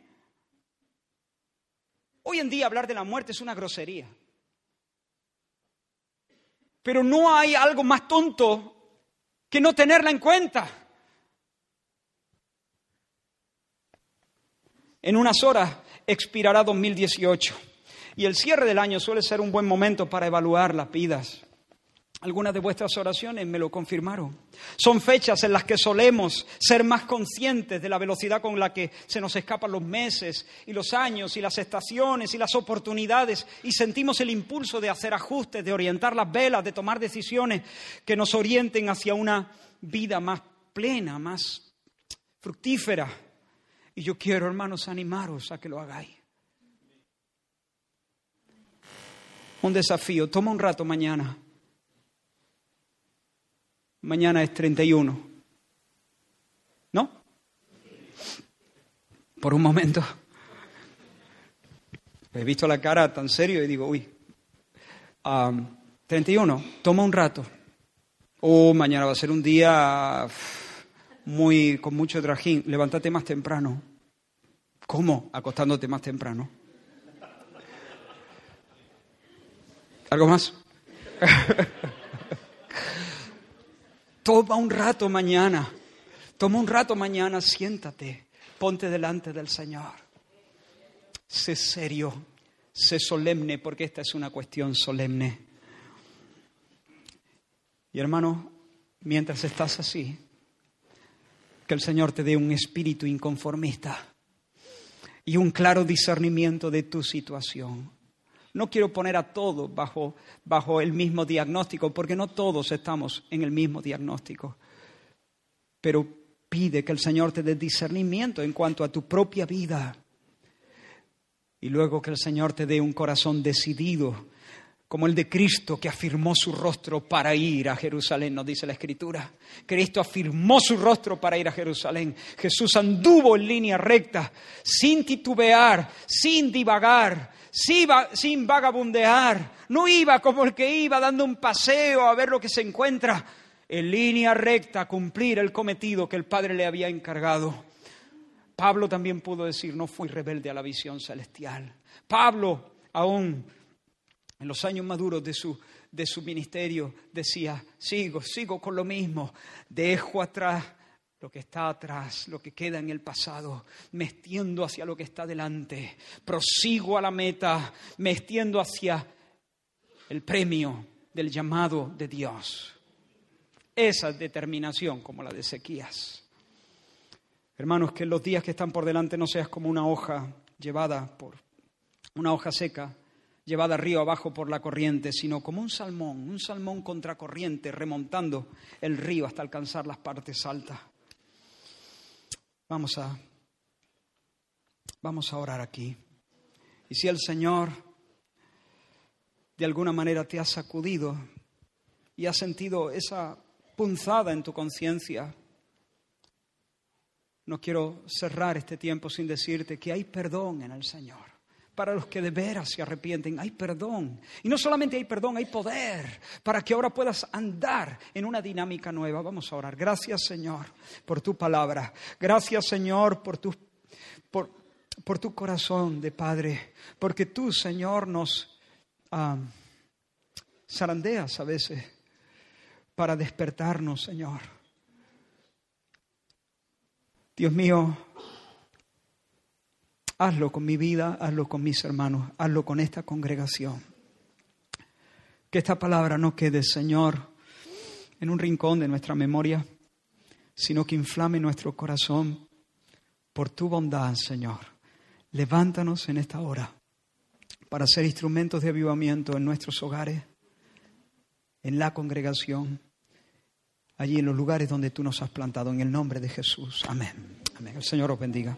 Hoy en día hablar de la muerte es una grosería. Pero no hay algo más tonto que no tenerla en cuenta. En unas horas expirará 2018 y el cierre del año suele ser un buen momento para evaluar las vidas. Algunas de vuestras oraciones me lo confirmaron. Son fechas en las que solemos ser más conscientes de la velocidad con la que se nos escapan los meses y los años y las estaciones y las oportunidades y sentimos el impulso de hacer ajustes, de orientar las velas, de tomar decisiones que nos orienten hacia una vida más plena, más fructífera. Y yo quiero, hermanos, animaros a que lo hagáis. Un desafío, toma un rato mañana Mañana es 31. ¿No? Por un momento. He visto la cara tan serio y digo, uy, 31, toma un rato. Oh, mañana va a ser un día muy con mucho trajín. Levántate más temprano. ¿Cómo? Acostándote más temprano. ¿Algo más? Toma un rato mañana, toma un rato mañana, siéntate, ponte delante del Señor. Sé serio, sé solemne, porque esta es una cuestión solemne. Y hermano, mientras estás así, que el Señor te dé un espíritu inconformista y un claro discernimiento de tu situación. No quiero poner a todos bajo, bajo el mismo diagnóstico, porque no todos estamos en el mismo diagnóstico. Pero pide que el Señor te dé discernimiento en cuanto a tu propia vida. Y luego que el Señor te dé un corazón decidido, como el de Cristo que afirmó su rostro para ir a Jerusalén, nos dice la Escritura. Cristo afirmó su rostro para ir a Jerusalén. Jesús anduvo en línea recta, sin titubear, sin divagar, sin vagabundear, no iba como el que iba dando un paseo a ver lo que se encuentra, en línea recta cumplir el cometido que el Padre le había encargado. Pablo también pudo decir, no fui rebelde a la visión celestial. Pablo, aún en los años maduros de su, de su ministerio, decía, sigo, sigo con lo mismo, dejo atrás lo que está atrás, lo que queda en el pasado, me extiendo hacia lo que está delante, prosigo a la meta, me extiendo hacia el premio del llamado de Dios. Esa determinación como la de Ezequías. Hermanos, que en los días que están por delante no seas como una hoja llevada por una hoja seca, llevada río abajo por la corriente, sino como un salmón, un salmón contracorriente, remontando el río hasta alcanzar las partes altas. Vamos a, vamos a orar aquí. Y si el Señor de alguna manera te ha sacudido y has sentido esa punzada en tu conciencia, no quiero cerrar este tiempo sin decirte que hay perdón en el Señor. Para los que de veras se arrepienten, hay perdón. Y no solamente hay perdón, hay poder para que ahora puedas andar en una dinámica nueva. Vamos a orar. Gracias, Señor, por tu palabra. Gracias, Señor, por tu, por, por tu corazón de Padre. Porque tú, Señor, nos zarandeas a veces para despertarnos, Señor. Dios mío, hazlo con mi vida, hazlo con mis hermanos, hazlo con esta congregación. Que esta palabra no quede, Señor, en un rincón de nuestra memoria, sino que inflame nuestro corazón por tu bondad, Señor. Levántanos en esta hora para ser instrumentos de avivamiento en nuestros hogares, en la congregación, allí en los lugares donde tú nos has plantado, en el nombre de Jesús. Amén. Amén. El Señor os bendiga